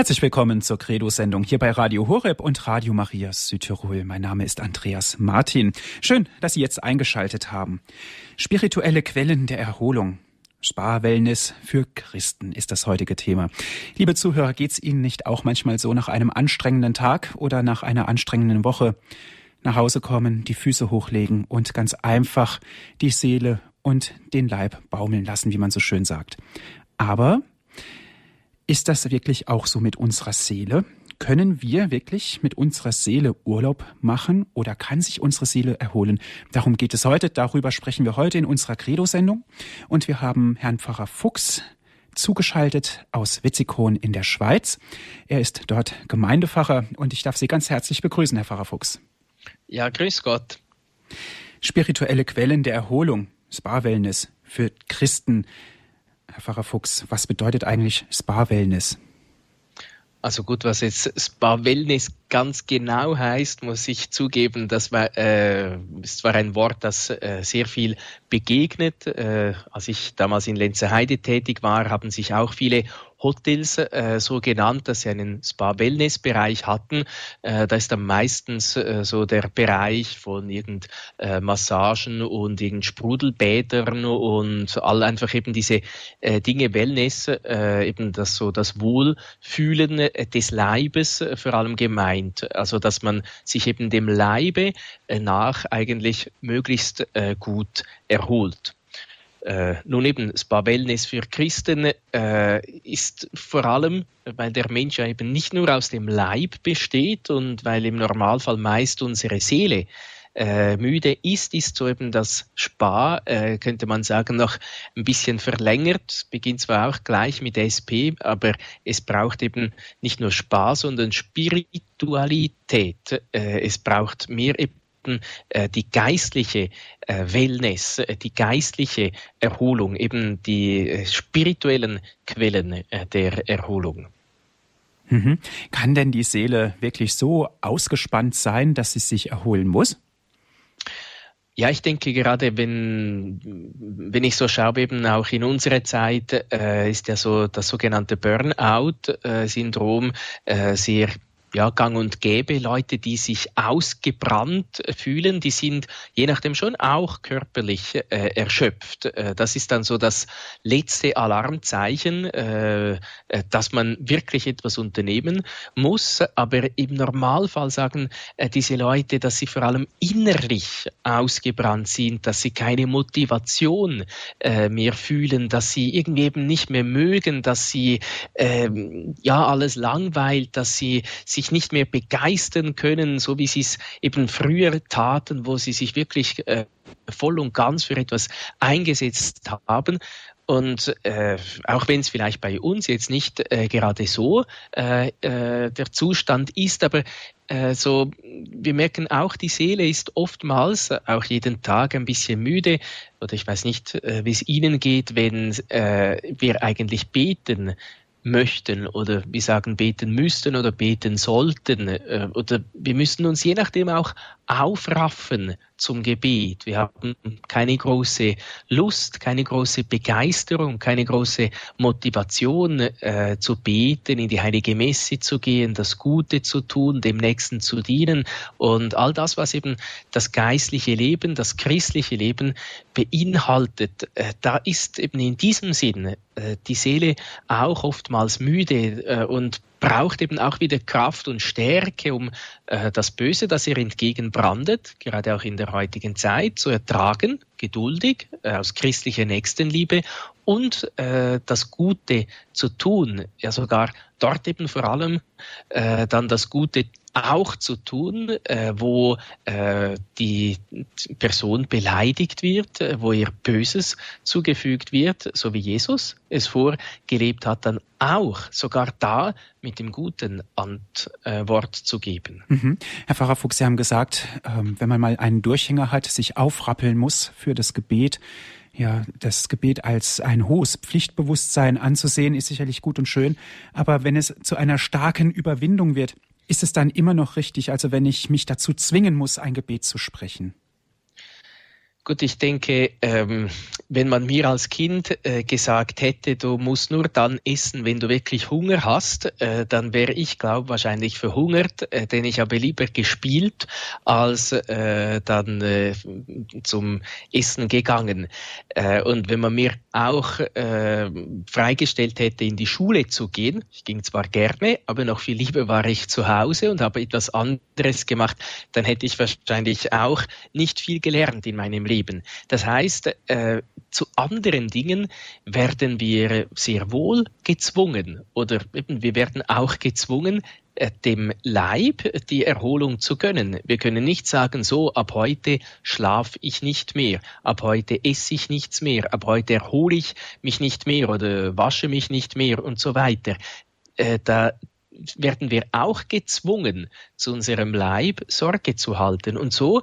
Herzlich willkommen zur Credo-Sendung hier bei Radio Horeb und Radio Maria Südtirol. Mein Name ist Andreas Martin. Schön, dass Sie jetzt eingeschaltet haben. Spirituelle Quellen der Erholung. Spa-Wellness für Christen ist das heutige Thema. Liebe Zuhörer, geht's Ihnen nicht auch manchmal so nach einem anstrengenden Tag oder nach einer anstrengenden Woche? Nach Hause kommen, die Füße hochlegen und ganz einfach die Seele und den Leib baumeln lassen, wie man so schön sagt. Aber ist das wirklich auch so mit unserer Seele? Können wir wirklich mit unserer Seele Urlaub machen oder kann sich unsere Seele erholen? Darum geht es heute. Darüber sprechen wir heute in unserer Credo-Sendung. Und wir haben Herrn Pfarrer Fuchs zugeschaltet aus Witzikon in der Schweiz. Er ist dort Gemeindepfarrer und ich darf Sie ganz herzlich begrüßen, Herr Pfarrer Fuchs. Ja, grüß Gott. Spirituelle Quellen der Erholung, Spa-Wellness für Christen. Herr Pfarrer Fuchs, was bedeutet eigentlich Spa-Wellness? Also gut, was jetzt Spa-Wellness ganz genau heißt, muss ich zugeben, das war, äh, ist zwar ein Wort, das äh, sehr viel begegnet. Äh, als ich damals in Lenzeheide tätig war, haben sich auch viele Hotels äh, so genannt, dass sie einen Spa-Wellness-Bereich hatten. Äh, da ist dann meistens äh, so der Bereich von irgend äh, Massagen und irgend Sprudelbädern und all einfach eben diese äh, Dinge Wellness, äh, eben das so das Wohlfühlen äh, des Leibes äh, vor allem gemeint. Also dass man sich eben dem Leibe nach eigentlich möglichst äh, gut erholt. Äh, nun eben, Spa Wellness für Christen äh, ist vor allem, weil der Mensch ja eben nicht nur aus dem Leib besteht und weil im Normalfall meist unsere Seele äh, müde ist, ist so eben das Spa, äh, könnte man sagen, noch ein bisschen verlängert. Beginnt zwar auch gleich mit SP, aber es braucht eben nicht nur Spa, sondern Spiritualität. Äh, es braucht mehr eben äh, die geistliche äh, Wellness, äh, die geistliche Erholung, eben die spirituellen Quellen der Erholung. Mhm. Kann denn die Seele wirklich so ausgespannt sein, dass sie sich erholen muss? Ja, ich denke gerade, wenn, wenn ich so schaue, eben auch in unserer Zeit äh, ist ja so das sogenannte Burnout-Syndrom äh, sehr ja, gang und gäbe. Leute, die sich ausgebrannt fühlen, die sind je nachdem schon auch körperlich äh, erschöpft. Äh, das ist dann so das letzte Alarmzeichen, äh, äh, dass man wirklich etwas unternehmen muss. Aber im Normalfall sagen äh, diese Leute, dass sie vor allem innerlich ausgebrannt sind, dass sie keine Motivation äh, mehr fühlen, dass sie irgendwie eben nicht mehr mögen, dass sie ähm, ja alles langweilt, dass sie, sie sich nicht mehr begeistern können, so wie sie es eben früher taten, wo sie sich wirklich äh, voll und ganz für etwas eingesetzt haben. Und äh, auch wenn es vielleicht bei uns jetzt nicht äh, gerade so äh, äh, der Zustand ist, aber äh, so, wir merken auch, die Seele ist oftmals auch jeden Tag ein bisschen müde. Oder ich weiß nicht, äh, wie es Ihnen geht, wenn wir eigentlich beten möchten oder wir sagen beten müssten oder beten sollten äh, oder wir müssen uns je nachdem auch aufraffen zum Gebet. Wir haben keine große Lust, keine große Begeisterung, keine große Motivation äh, zu beten, in die heilige Messe zu gehen, das Gute zu tun, dem Nächsten zu dienen und all das, was eben das geistliche Leben, das christliche Leben beinhaltet. Äh, da ist eben in diesem Sinn äh, die Seele auch oftmals müde äh, und braucht eben auch wieder Kraft und Stärke, um äh, das Böse, das ihr entgegenbrandet, gerade auch in der heutigen Zeit, zu ertragen, geduldig, äh, aus christlicher Nächstenliebe und äh, das Gute zu tun, ja sogar dort eben vor allem äh, dann das Gute auch zu tun, äh, wo äh, die Person beleidigt wird, äh, wo ihr Böses zugefügt wird, so wie Jesus es vorgelebt hat, dann auch sogar da mit dem guten Antwort zu geben. Mhm. Herr Pfarrer Fuchs, Sie haben gesagt, ähm, wenn man mal einen Durchhänger hat, sich aufrappeln muss für das Gebet, ja, das Gebet als ein hohes Pflichtbewusstsein anzusehen, ist sicherlich gut und schön. Aber wenn es zu einer starken Überwindung wird, ist es dann immer noch richtig, also wenn ich mich dazu zwingen muss, ein Gebet zu sprechen? Gut, ich denke, ähm, wenn man mir als Kind äh, gesagt hätte, du musst nur dann essen, wenn du wirklich Hunger hast, äh, dann wäre ich, glaube wahrscheinlich verhungert, äh, denn ich habe lieber gespielt als äh, dann äh, zum Essen gegangen. Äh, und wenn man mir auch freigestellt hätte, in die Schule zu gehen, ich ging zwar gerne, aber noch viel lieber war ich zu Hause und habe etwas anderes gemacht, dann hätte ich wahrscheinlich auch nicht viel gelernt in meinem Leben. Das heißt, zu anderen Dingen werden wir sehr wohl gezwungen oder eben wir werden auch gezwungen, äh, dem Leib die Erholung zu gönnen. Wir können nicht sagen, so ab heute schlafe ich nicht mehr, ab heute esse ich nichts mehr, ab heute erhole ich mich nicht mehr oder wasche mich nicht mehr und so weiter. Äh, da werden wir auch gezwungen, zu unserem Leib Sorge zu halten. Und so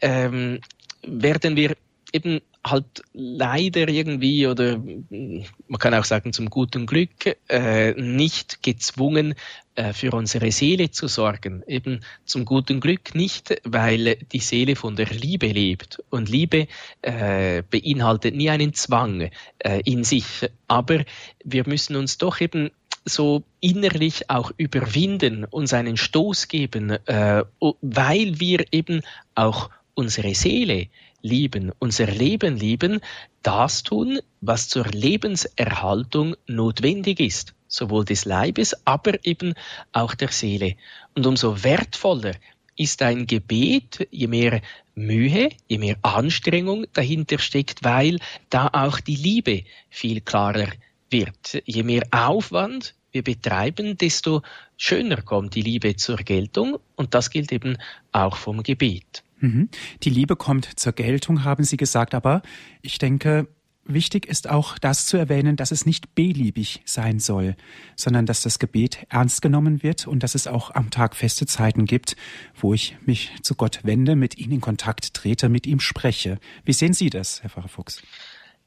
ähm, werden wir eben halt leider irgendwie oder man kann auch sagen zum guten Glück äh, nicht gezwungen äh, für unsere Seele zu sorgen. Eben zum guten Glück nicht, weil die Seele von der Liebe lebt und Liebe äh, beinhaltet nie einen Zwang äh, in sich. Aber wir müssen uns doch eben so innerlich auch überwinden, uns einen Stoß geben, äh, weil wir eben auch unsere Seele lieben, unser Leben lieben, das tun, was zur Lebenserhaltung notwendig ist, sowohl des Leibes, aber eben auch der Seele. Und umso wertvoller ist ein Gebet, je mehr Mühe, je mehr Anstrengung dahinter steckt, weil da auch die Liebe viel klarer wird. Je mehr Aufwand wir betreiben, desto schöner kommt die Liebe zur Geltung und das gilt eben auch vom Gebet. Mhm. Die Liebe kommt zur Geltung, haben Sie gesagt, aber ich denke, wichtig ist auch das zu erwähnen, dass es nicht beliebig sein soll, sondern dass das Gebet ernst genommen wird und dass es auch am Tag feste Zeiten gibt, wo ich mich zu Gott wende, mit ihm in Kontakt trete, mit ihm spreche. Wie sehen Sie das, Herr Pfarrer Fuchs?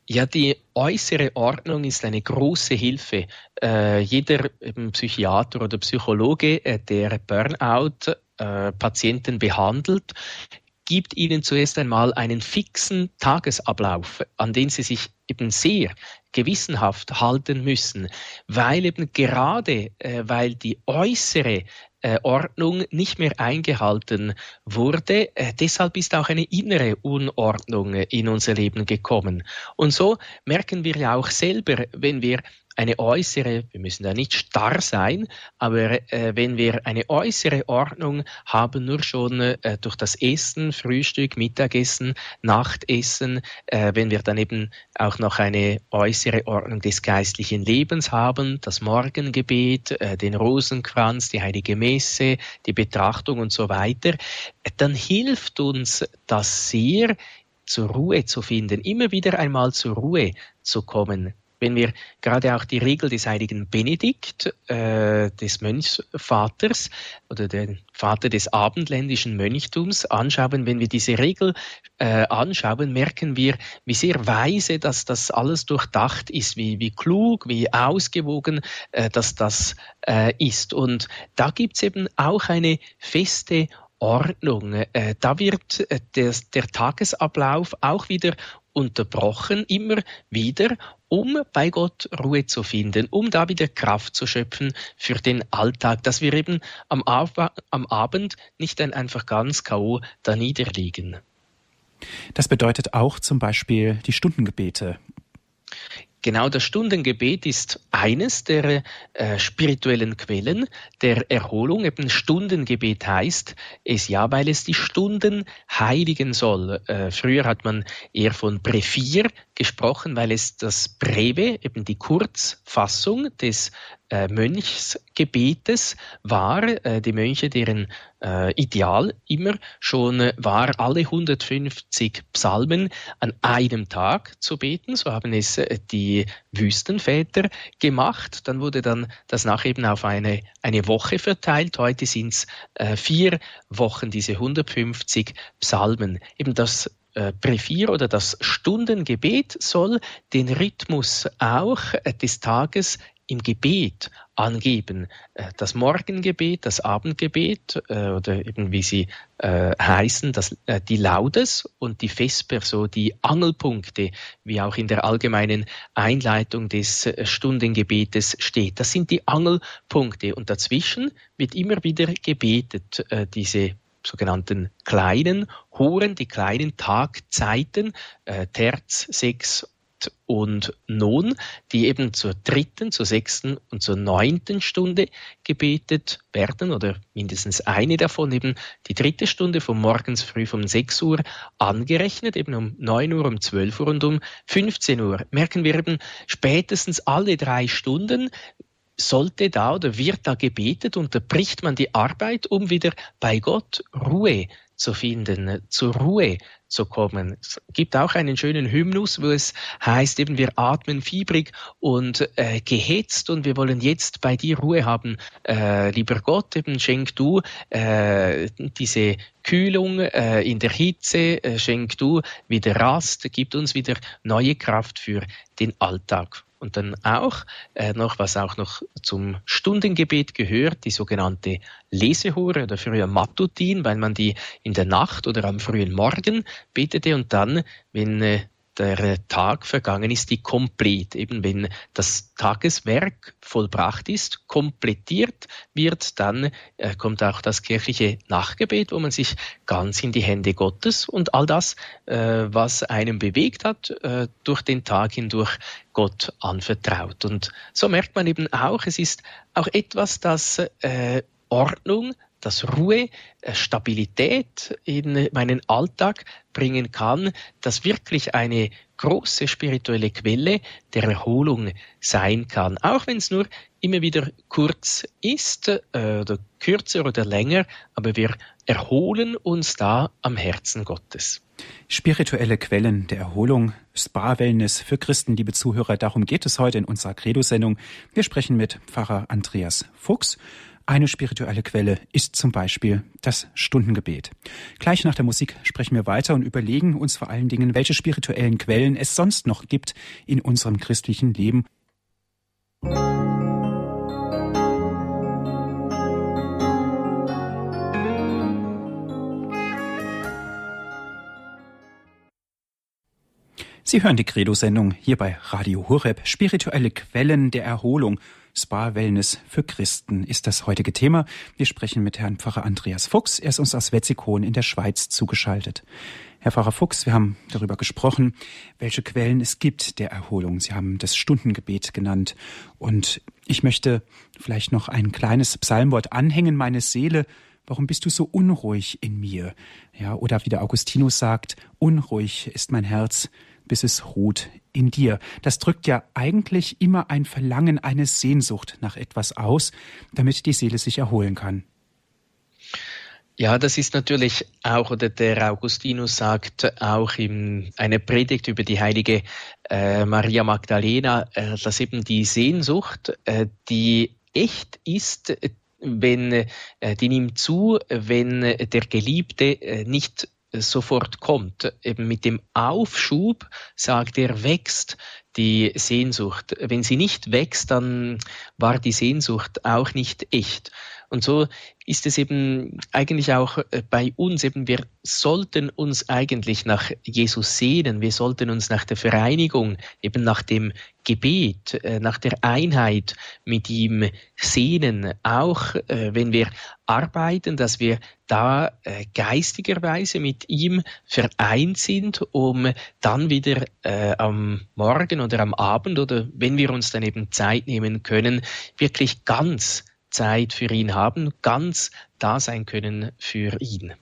Ja, die äußere Ordnung ist eine große Hilfe. Äh, jeder Psychiater oder Psychologe, äh, der Burnout-Patienten äh, behandelt, gibt ihnen zuerst einmal einen fixen Tagesablauf, an den sie sich eben sehr gewissenhaft halten müssen, weil eben gerade, äh, weil die äußere äh, Ordnung nicht mehr eingehalten wurde. Äh, deshalb ist auch eine innere Unordnung in unser Leben gekommen. Und so merken wir ja auch selber, wenn wir eine äußere, wir müssen da nicht starr sein, aber äh, wenn wir eine äußere Ordnung haben, nur schon äh, durch das Essen, Frühstück, Mittagessen, Nachtessen, äh, wenn wir dann eben auch noch eine äußere Ordnung des geistlichen Lebens haben, das Morgengebet, äh, den Rosenkranz, die heilige Messe, die Betrachtung und so weiter, dann hilft uns das sehr, zur Ruhe zu finden, immer wieder einmal zur Ruhe zu kommen, wenn wir gerade auch die Regel des heiligen Benedikt, äh, des Mönchsvaters oder den Vater des abendländischen Mönchtums anschauen, wenn wir diese Regel äh, anschauen, merken wir, wie sehr weise dass das alles durchdacht ist, wie, wie klug, wie ausgewogen äh, dass das äh, ist. Und da gibt's eben auch eine feste Ordnung. Äh, da wird äh, der, der Tagesablauf auch wieder unterbrochen, immer wieder, um bei Gott Ruhe zu finden, um da wieder Kraft zu schöpfen für den Alltag, dass wir eben am, Ab am Abend nicht dann einfach ganz K.O. da niederliegen. Das bedeutet auch zum Beispiel die Stundengebete. Genau das Stundengebet ist eines der äh, spirituellen Quellen der Erholung. Eben Stundengebet heißt es ja, weil es die Stunden heiligen soll. Äh, früher hat man eher von Brevier gesprochen, weil es das Breve, eben die Kurzfassung des äh, Mönchsgebetes war. Äh, die Mönche, deren äh, Ideal immer schon war, alle 150 Psalmen an einem Tag zu beten. So haben es äh, die Wüstenväter gemacht. Dann wurde dann das nach eben auf eine, eine Woche verteilt. Heute sind es äh, vier Wochen, diese 150 Psalmen. Eben das Brevier oder das Stundengebet soll den Rhythmus auch des Tages im Gebet angeben. Äh, das Morgengebet, das Abendgebet äh, oder eben wie sie äh, heißen, das, äh, die Laudes und die Vesper, so die Angelpunkte, wie auch in der allgemeinen Einleitung des äh, Stundengebetes steht. Das sind die Angelpunkte und dazwischen wird immer wieder gebetet, äh, diese sogenannten kleinen Huren, die kleinen Tagzeiten, äh, Terz, Sechs und Non, die eben zur dritten, zur sechsten und zur neunten Stunde gebetet werden oder mindestens eine davon eben die dritte Stunde von morgens früh um 6 Uhr angerechnet, eben um 9 Uhr, um 12 Uhr und um 15 Uhr. Merken wir eben spätestens alle drei Stunden sollte da oder wird da gebetet, unterbricht man die Arbeit, um wieder bei Gott Ruhe zu finden, zur Ruhe zu kommen. Es gibt auch einen schönen Hymnus, wo es heißt eben, wir atmen fiebrig und äh, gehetzt und wir wollen jetzt bei dir Ruhe haben. Äh, lieber Gott, eben schenk du äh, diese Kühlung äh, in der Hitze, äh, schenk du wieder Rast, gib uns wieder neue Kraft für den Alltag. Und dann auch äh, noch, was auch noch zum Stundengebet gehört, die sogenannte Lesehure oder früher Matutin, weil man die in der Nacht oder am frühen Morgen betete und dann, wenn äh, der Tag vergangen ist, die komplett, eben wenn das Tageswerk vollbracht ist, komplettiert wird, dann äh, kommt auch das kirchliche Nachgebet, wo man sich ganz in die Hände Gottes und all das, äh, was einem bewegt hat, äh, durch den Tag hindurch Gott anvertraut. Und so merkt man eben auch, es ist auch etwas, das äh, Ordnung, das Ruhe, äh, Stabilität in meinen Alltag bringen kann, das wirklich eine große spirituelle Quelle der Erholung sein kann. Auch wenn es nur immer wieder kurz ist, äh, oder kürzer oder länger, aber wir erholen uns da am Herzen Gottes. Spirituelle Quellen der Erholung, Spa-Wellness für Christen, liebe Zuhörer, darum geht es heute in unserer Credo-Sendung. Wir sprechen mit Pfarrer Andreas Fuchs eine spirituelle Quelle ist zum Beispiel das Stundengebet. Gleich nach der Musik sprechen wir weiter und überlegen uns vor allen Dingen, welche spirituellen Quellen es sonst noch gibt in unserem christlichen Leben. Sie hören die Credo-Sendung hier bei Radio Horeb, spirituelle Quellen der Erholung. Spa-Wellness für Christen ist das heutige Thema. Wir sprechen mit Herrn Pfarrer Andreas Fuchs. Er ist uns aus Wetzikon in der Schweiz zugeschaltet. Herr Pfarrer Fuchs, wir haben darüber gesprochen, welche Quellen es gibt der Erholung. Sie haben das Stundengebet genannt. Und ich möchte vielleicht noch ein kleines Psalmwort anhängen. Meine Seele, warum bist du so unruhig in mir? Ja, oder wie der Augustinus sagt, unruhig ist mein Herz, bis es ruht in dir. Das drückt ja eigentlich immer ein Verlangen, eine Sehnsucht nach etwas aus, damit die Seele sich erholen kann. Ja, das ist natürlich auch, oder der Augustinus sagt auch in einer Predigt über die heilige äh, Maria Magdalena, äh, dass eben die Sehnsucht, äh, die echt ist, wenn, äh, die nimmt zu, wenn der Geliebte äh, nicht sofort kommt. Eben mit dem Aufschub, sagt er, wächst die Sehnsucht. Wenn sie nicht wächst, dann war die Sehnsucht auch nicht echt. Und so ist es eben eigentlich auch äh, bei uns eben, wir sollten uns eigentlich nach Jesus sehnen, wir sollten uns nach der Vereinigung, eben nach dem Gebet, äh, nach der Einheit mit ihm sehnen, auch äh, wenn wir arbeiten, dass wir da geistigerweise mit ihm vereint sind, um dann wieder am Morgen oder am Abend oder wenn wir uns dann eben Zeit nehmen können, wirklich ganz Zeit für ihn haben, ganz da sein können für ihn.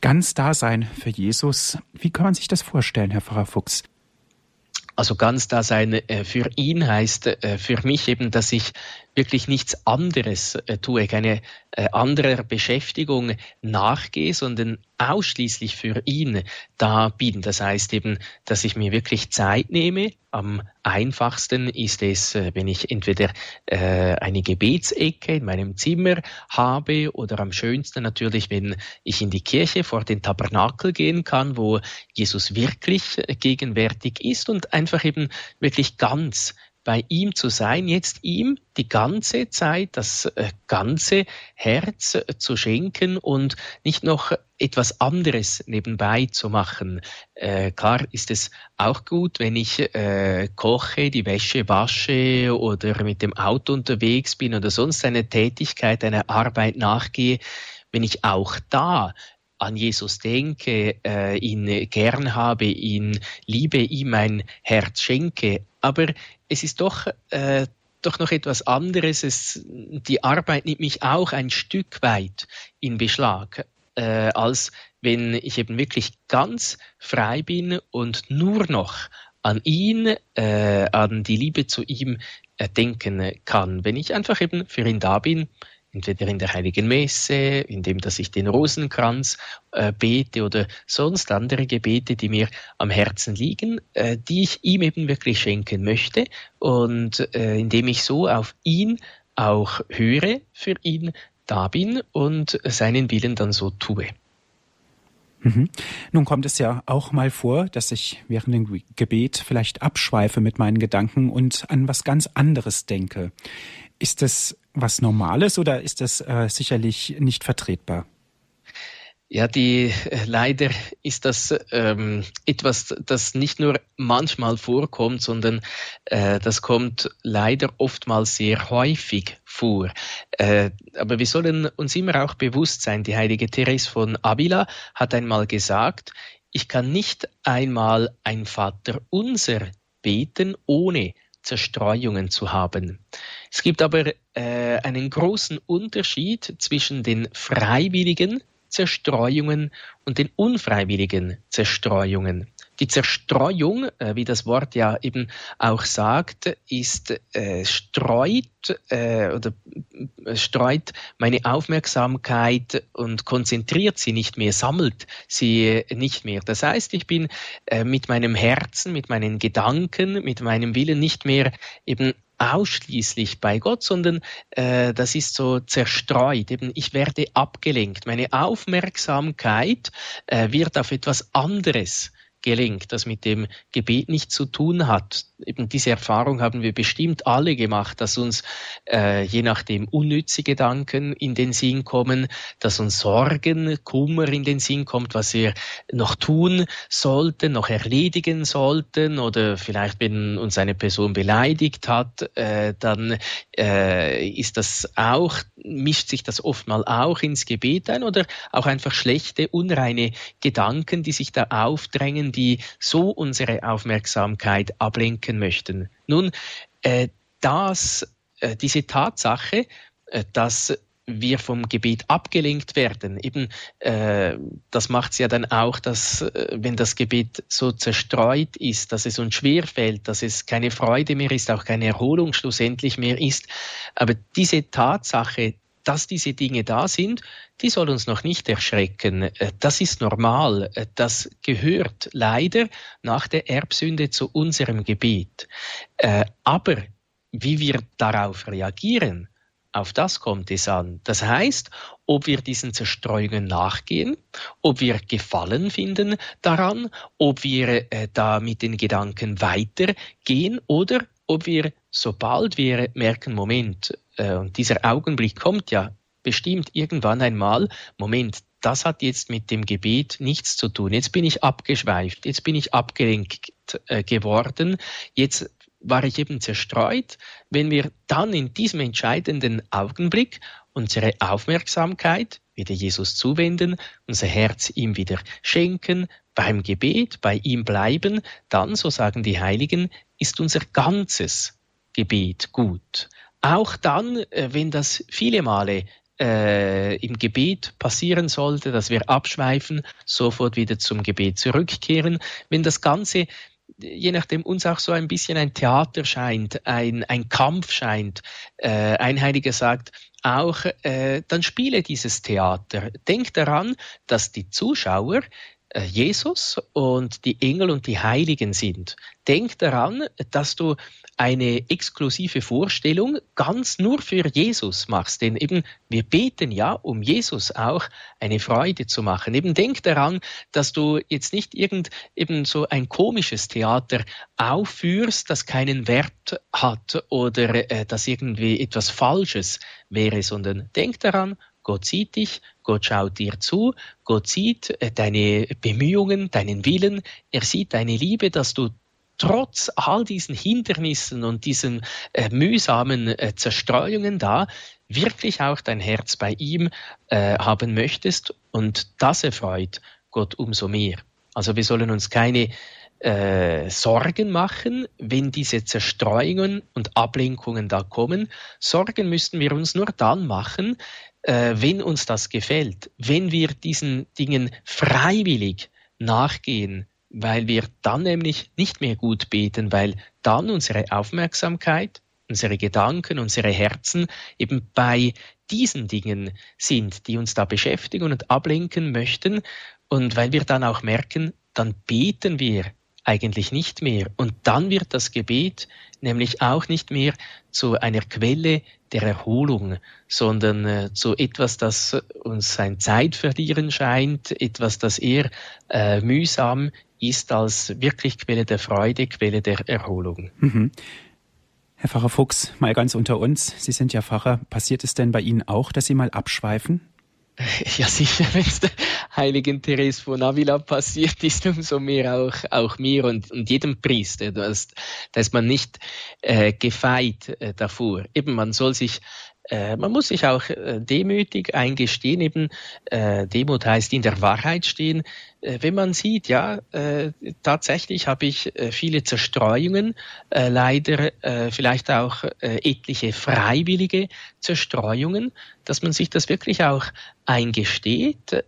Ganz da sein für Jesus. Wie kann man sich das vorstellen, Herr Pfarrer Fuchs? Also ganz da sein äh, für ihn heißt äh, für mich eben, dass ich wirklich nichts anderes äh, tue, keine äh, andere Beschäftigung nachgehe, sondern ausschließlich für ihn da bin. Das heißt eben, dass ich mir wirklich Zeit nehme. Am einfachsten ist es, äh, wenn ich entweder eine Gebetsecke in meinem Zimmer habe oder am schönsten natürlich, wenn ich in die Kirche vor den Tabernakel gehen kann, wo Jesus wirklich gegenwärtig ist und einfach eben wirklich ganz bei ihm zu sein, jetzt ihm die ganze Zeit, das äh, ganze Herz äh, zu schenken und nicht noch etwas anderes nebenbei zu machen. Äh, klar ist es auch gut, wenn ich äh, koche, die Wäsche wasche oder mit dem Auto unterwegs bin oder sonst eine Tätigkeit, eine Arbeit nachgehe, wenn ich auch da an Jesus denke, äh, ihn gern habe, ihn liebe, ihm mein Herz schenke. Aber es ist doch äh, doch noch etwas anderes. Es, die Arbeit nimmt mich auch ein Stück weit in Beschlag, äh, als wenn ich eben wirklich ganz frei bin und nur noch an ihn, äh, an die Liebe zu ihm äh, denken kann. Wenn ich einfach eben für ihn da bin, entweder in der Heiligen Messe, indem dass ich den Rosenkranz äh, bete oder sonst andere Gebete, die mir am Herzen liegen, äh, die ich ihm eben wirklich schenken möchte und äh, indem ich so auf ihn auch höre, für ihn da bin und seinen Willen dann so tue. Mhm. Nun kommt es ja auch mal vor, dass ich während dem Gebet vielleicht abschweife mit meinen Gedanken und an was ganz anderes denke. Ist das was Normales oder ist das äh, sicherlich nicht vertretbar? Ja, die äh, leider ist das ähm, etwas, das nicht nur manchmal vorkommt, sondern äh, das kommt leider oftmals sehr häufig vor. Äh, aber wir sollen uns immer auch bewusst sein, die heilige Therese von Avila hat einmal gesagt, ich kann nicht einmal ein Vater unser beten, ohne Zerstreuungen zu haben. Es gibt aber äh, einen großen Unterschied zwischen den freiwilligen Zerstreuungen und den unfreiwilligen Zerstreuungen. Die Zerstreuung, äh, wie das Wort ja eben auch sagt, ist äh, streut äh, oder äh, streut meine Aufmerksamkeit und konzentriert sie nicht mehr, sammelt sie nicht mehr. Das heißt, ich bin äh, mit meinem Herzen, mit meinen Gedanken, mit meinem Willen nicht mehr eben ausschließlich bei Gott, sondern äh, das ist so zerstreut. Eben, ich werde abgelenkt. Meine Aufmerksamkeit äh, wird auf etwas anderes gelenkt, das mit dem Gebet nichts zu tun hat. Eben diese Erfahrung haben wir bestimmt alle gemacht, dass uns äh, je nachdem unnütze Gedanken in den Sinn kommen, dass uns Sorgen, Kummer in den Sinn kommt, was wir noch tun sollten, noch erledigen sollten oder vielleicht wenn uns eine Person beleidigt hat, äh, dann äh, ist das auch, mischt sich das oft mal auch ins Gebet ein oder auch einfach schlechte, unreine Gedanken, die sich da aufdrängen, die so unsere Aufmerksamkeit ablenken möchten. Nun, äh, das, äh, diese Tatsache, äh, dass wir vom Gebet abgelenkt werden. Eben, äh, das macht es ja dann auch, dass äh, wenn das Gebet so zerstreut ist, dass es uns schwer fällt, dass es keine Freude mehr ist, auch keine Erholung schlussendlich mehr ist. Aber diese Tatsache, dass diese Dinge da sind, die soll uns noch nicht erschrecken. Äh, das ist normal. Äh, das gehört leider nach der Erbsünde zu unserem Gebet. Äh, aber wie wir darauf reagieren, auf das kommt es an. Das heißt, ob wir diesen Zerstreuungen nachgehen, ob wir Gefallen finden daran, ob wir da mit den Gedanken weitergehen oder ob wir, sobald wir merken, Moment, äh, und dieser Augenblick kommt ja bestimmt irgendwann einmal, Moment, das hat jetzt mit dem Gebet nichts zu tun. Jetzt bin ich abgeschweift, jetzt bin ich abgelenkt äh, geworden, jetzt war ich eben zerstreut. Wenn wir dann in diesem entscheidenden Augenblick unsere Aufmerksamkeit wieder Jesus zuwenden, unser Herz ihm wieder schenken, beim Gebet, bei ihm bleiben, dann, so sagen die Heiligen, ist unser ganzes Gebet gut. Auch dann, äh, wenn das viele Male äh, im Gebet passieren sollte, dass wir abschweifen, sofort wieder zum Gebet zurückkehren. Wenn das Ganze je nachdem uns auch so ein bisschen ein Theater scheint, ein, ein Kampf scheint, äh, ein Heiliger sagt, auch äh, dann spiele dieses Theater. Denk daran, dass die Zuschauer Jesus und die Engel und die Heiligen sind. Denk daran, dass du eine exklusive Vorstellung ganz nur für Jesus machst. Denn eben wir beten ja, um Jesus auch eine Freude zu machen. Eben denk daran, dass du jetzt nicht irgend eben so ein komisches Theater aufführst, das keinen Wert hat oder äh, das irgendwie etwas Falsches wäre, sondern denk daran, Gott sieht dich, Gott schaut dir zu, Gott sieht äh, deine Bemühungen, deinen Willen, er sieht deine Liebe, dass du trotz all diesen Hindernissen und diesen äh, mühsamen äh, Zerstreuungen da wirklich auch dein Herz bei ihm äh, haben möchtest und das erfreut Gott umso mehr. Also wir sollen uns keine äh, Sorgen machen, wenn diese Zerstreuungen und Ablenkungen da kommen. Sorgen müssten wir uns nur dann machen, äh, wenn uns das gefällt, wenn wir diesen Dingen freiwillig nachgehen, weil wir dann nämlich nicht mehr gut beten, weil dann unsere Aufmerksamkeit, unsere Gedanken, unsere Herzen eben bei diesen Dingen sind, die uns da beschäftigen und ablenken möchten und weil wir dann auch merken, dann beten wir eigentlich nicht mehr. Und dann wird das Gebet nämlich auch nicht mehr zu einer Quelle der Erholung, sondern äh, zu etwas, das uns ein Zeitverlieren scheint, etwas, das eher äh, mühsam ist als wirklich Quelle der Freude, Quelle der Erholung. Mhm. Herr Pfarrer Fuchs, mal ganz unter uns, Sie sind ja Pfarrer. Passiert es denn bei Ihnen auch, dass Sie mal abschweifen? Ja, sicher, wenn es der heiligen Therese von Avila passiert ist, umso mehr auch, auch mir und, und jedem Priester. Da ist, da ist man nicht äh, gefeit äh, davor. Eben, man soll sich äh, man muss sich auch äh, demütig eingestehen, eben äh, Demut heißt in der Wahrheit stehen. Äh, wenn man sieht, ja, äh, tatsächlich habe ich äh, viele Zerstreuungen, leider vielleicht auch etliche freiwillige Zerstreuungen, dass man sich das wirklich auch eingesteht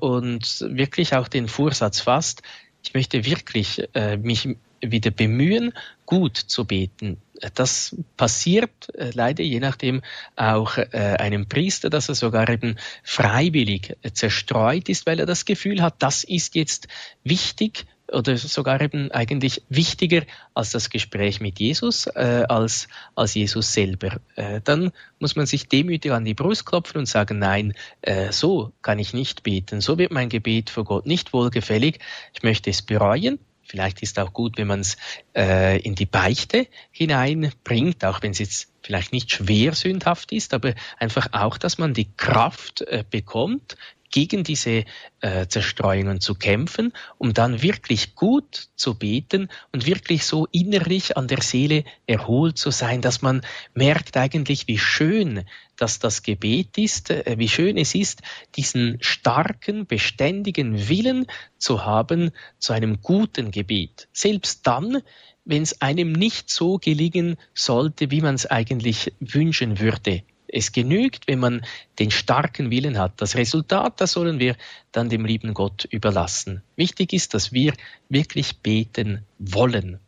und wirklich auch den Vorsatz fasst, ich möchte wirklich mich wieder bemühen, gut zu beten. Das passiert äh, leider je nachdem auch äh, einem Priester, dass er sogar eben freiwillig äh, zerstreut ist, weil er das Gefühl hat, das ist jetzt wichtig oder sogar eben eigentlich wichtiger als das Gespräch mit Jesus, äh, als, als Jesus selber. Äh, dann muss man sich demütig an die Brust klopfen und sagen, nein, äh, so kann ich nicht beten, so wird mein Gebet vor Gott nicht wohlgefällig, ich möchte es bereuen, Vielleicht ist auch gut, wenn man es äh, in die Beichte hineinbringt, auch wenn es jetzt vielleicht nicht schwer sündhaft ist, aber einfach auch, dass man die Kraft äh, bekommt, gegen diese äh, Zerstreuungen zu kämpfen, um dann wirklich gut zu beten und wirklich so innerlich an der Seele erholt zu sein, dass man merkt eigentlich, wie schön dass das Gebet ist, äh, wie schön es ist, diesen starken, beständigen Willen zu haben zu einem guten Gebet. Selbst dann, wenn es einem nicht so gelingen sollte, wie man es eigentlich wünschen würde. Es genügt, wenn man den starken Willen hat. Das Resultat, das sollen wir dann dem lieben Gott überlassen. Wichtig ist, dass wir wirklich beten wollen.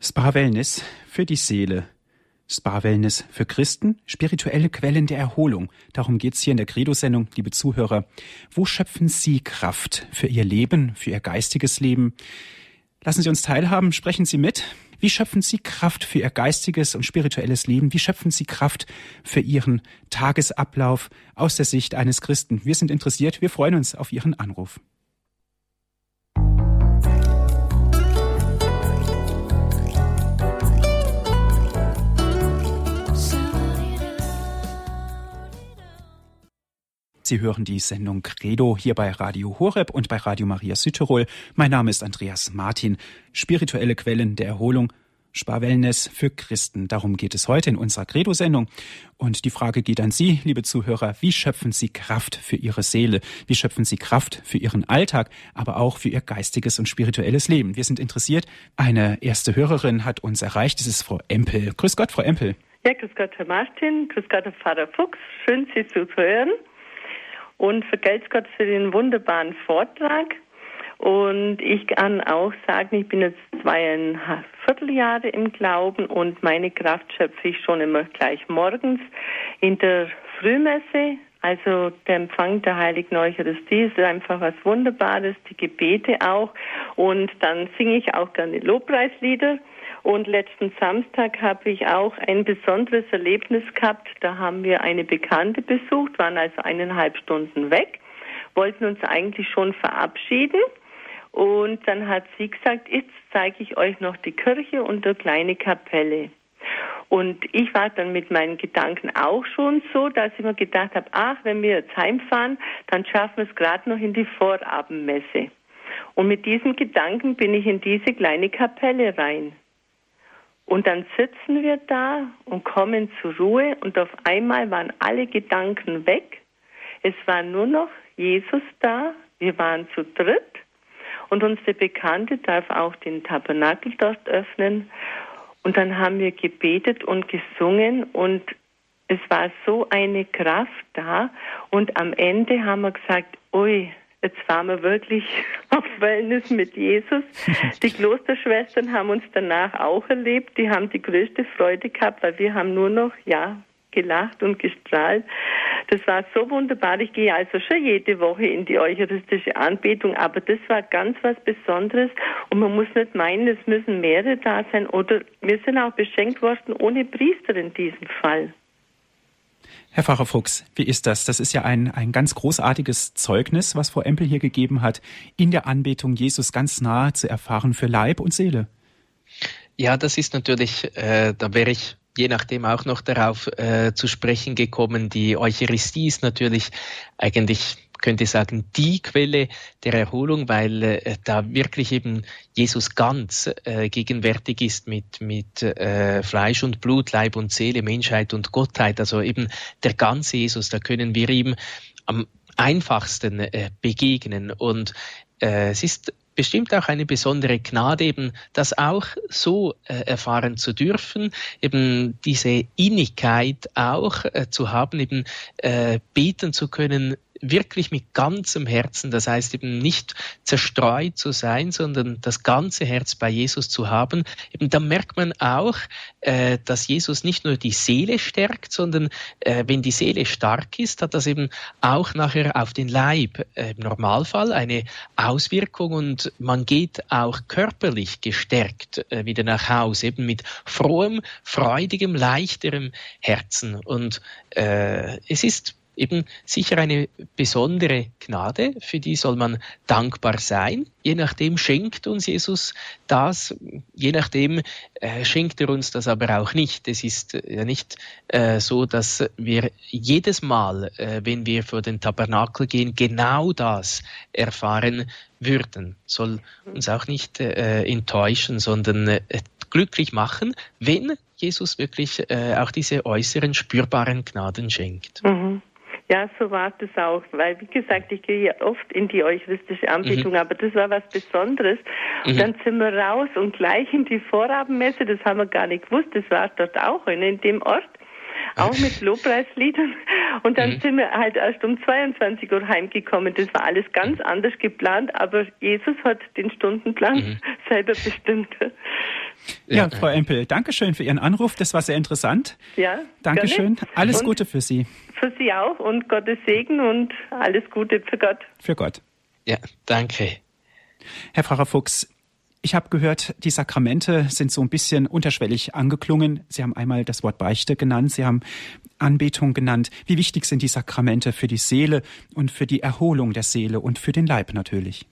Spa Wellness für die Seele. Spa Wellness für Christen, spirituelle Quellen der Erholung. Darum geht's hier in der Credo-Sendung, liebe Zuhörer. Wo schöpfen Sie Kraft für Ihr Leben, für Ihr geistiges Leben? Lassen Sie uns teilhaben, sprechen Sie mit. Wie schöpfen Sie Kraft für Ihr geistiges und spirituelles Leben? Wie schöpfen Sie Kraft für Ihren Tagesablauf aus der Sicht eines Christen? Wir sind interessiert, wir freuen uns auf Ihren Anruf. Sie hören die Sendung Credo hier bei Radio Horeb und bei Radio Maria Südtirol. Mein Name ist Andreas Martin. Spirituelle Quellen der Erholung, Sparwellness für Christen. Darum geht es heute in unserer Credo-Sendung. Und die Frage geht an Sie, liebe Zuhörer. Wie schöpfen Sie Kraft für Ihre Seele? Wie schöpfen Sie Kraft für Ihren Alltag, aber auch für Ihr geistiges und spirituelles Leben? Wir sind interessiert. Eine erste Hörerin hat uns erreicht. Das ist Frau Empel. Grüß Gott, Frau Empel. Ja, grüß Gott, Herr Martin. Grüß Gott, Herr Vater Fuchs. Schön, Sie zuzuhören und vergelt's Gott für den wunderbaren Vortrag. Und ich kann auch sagen, ich bin jetzt zweieinhalb Vierteljahre im Glauben und meine Kraft schöpfe ich schon immer gleich morgens in der Frühmesse Also der Empfang der Heiligen Eucharistie ist einfach was Wunderbares, die Gebete auch. Und dann singe ich auch gerne Lobpreislieder. Und letzten Samstag habe ich auch ein besonderes Erlebnis gehabt. Da haben wir eine Bekannte besucht, waren also eineinhalb Stunden weg, wollten uns eigentlich schon verabschieden. Und dann hat sie gesagt, jetzt zeige ich euch noch die Kirche und eine kleine Kapelle. Und ich war dann mit meinen Gedanken auch schon so, dass ich mir gedacht habe, ach, wenn wir jetzt heimfahren, dann schaffen wir es gerade noch in die Vorabendmesse. Und mit diesem Gedanken bin ich in diese kleine Kapelle rein. Und dann sitzen wir da und kommen zur Ruhe und auf einmal waren alle Gedanken weg. Es war nur noch Jesus da. Wir waren zu dritt und unsere Bekannte darf auch den Tabernakel dort öffnen. Und dann haben wir gebetet und gesungen und es war so eine Kraft da. Und am Ende haben wir gesagt, ui, jetzt waren wir wirklich auf Wellness mit Jesus. Die Klosterschwestern haben uns danach auch erlebt. Die haben die größte Freude gehabt, weil wir haben nur noch, ja, gelacht und gestrahlt. Das war so wunderbar. Ich gehe also schon jede Woche in die eucharistische Anbetung, aber das war ganz was Besonderes und man muss nicht meinen, es müssen mehrere da sein oder wir sind auch beschenkt worden ohne Priester in diesem Fall. Herr Pfarrer Fuchs, wie ist das? Das ist ja ein, ein ganz großartiges Zeugnis, was Frau Empel hier gegeben hat, in der Anbetung Jesus ganz nahe zu erfahren für Leib und Seele. Ja, das ist natürlich, äh, da wäre ich je nachdem auch noch darauf äh, zu sprechen gekommen. Die Eucharistie ist natürlich eigentlich könnte sagen, die Quelle der Erholung, weil äh, da wirklich eben Jesus ganz äh, gegenwärtig ist mit, mit äh, Fleisch und Blut, Leib und Seele, Menschheit und Gottheit. Also eben der ganze Jesus, da können wir ihm am einfachsten äh, begegnen. Und äh, es ist bestimmt auch eine besondere Gnade, eben das auch so äh, erfahren zu dürfen, eben diese Innigkeit auch äh, zu haben, eben äh, beten zu können wirklich mit ganzem Herzen, das heißt eben nicht zerstreut zu sein, sondern das ganze Herz bei Jesus zu haben, eben da merkt man auch, äh, dass Jesus nicht nur die Seele stärkt, sondern äh, wenn die Seele stark ist, hat das eben auch nachher auf den Leib äh, im Normalfall eine Auswirkung und man geht auch körperlich gestärkt äh, wieder nach Hause, eben mit frohem, freudigem, leichterem Herzen. Und äh, es ist eben sicher eine besondere Gnade, für die soll man dankbar sein. Je nachdem schenkt uns Jesus das, je nachdem äh, schenkt er uns das aber auch nicht. Es ist äh, ja nicht äh, so, dass wir jedes Mal, äh, wenn wir vor den Tabernakel gehen, genau das erfahren würden. Soll uns auch nicht äh, enttäuschen, sondern äh, glücklich machen, wenn Jesus wirklich auch diese äußeren spürbaren Gnaden schenkt. Mhm. Ja, so war das auch, weil wie gesagt, ich gehe ja oft in die eucharistische Anbetung, mhm. aber das war was Besonderes. Mhm. Und dann sind wir raus und gleich in die Vorabendmesse, das haben wir gar nicht gewusst, das war dort auch in dem Ort auch mit Lobpreisliedern. Und dann mhm. sind wir halt erst um 22 Uhr heimgekommen. Das war alles ganz mhm. anders geplant, aber Jesus hat den Stundenplan mhm. selber bestimmt. Ja, ja, Frau Empel, Dankeschön für Ihren Anruf. Das war sehr interessant. Ja. Dankeschön. Gerne. Alles und Gute für Sie. Für Sie auch und Gottes Segen und alles Gute für Gott. Für Gott. Ja, danke. Herr Pfarrer Fuchs, ich habe gehört, die Sakramente sind so ein bisschen unterschwellig angeklungen. Sie haben einmal das Wort Beichte genannt, Sie haben Anbetung genannt. Wie wichtig sind die Sakramente für die Seele und für die Erholung der Seele und für den Leib natürlich?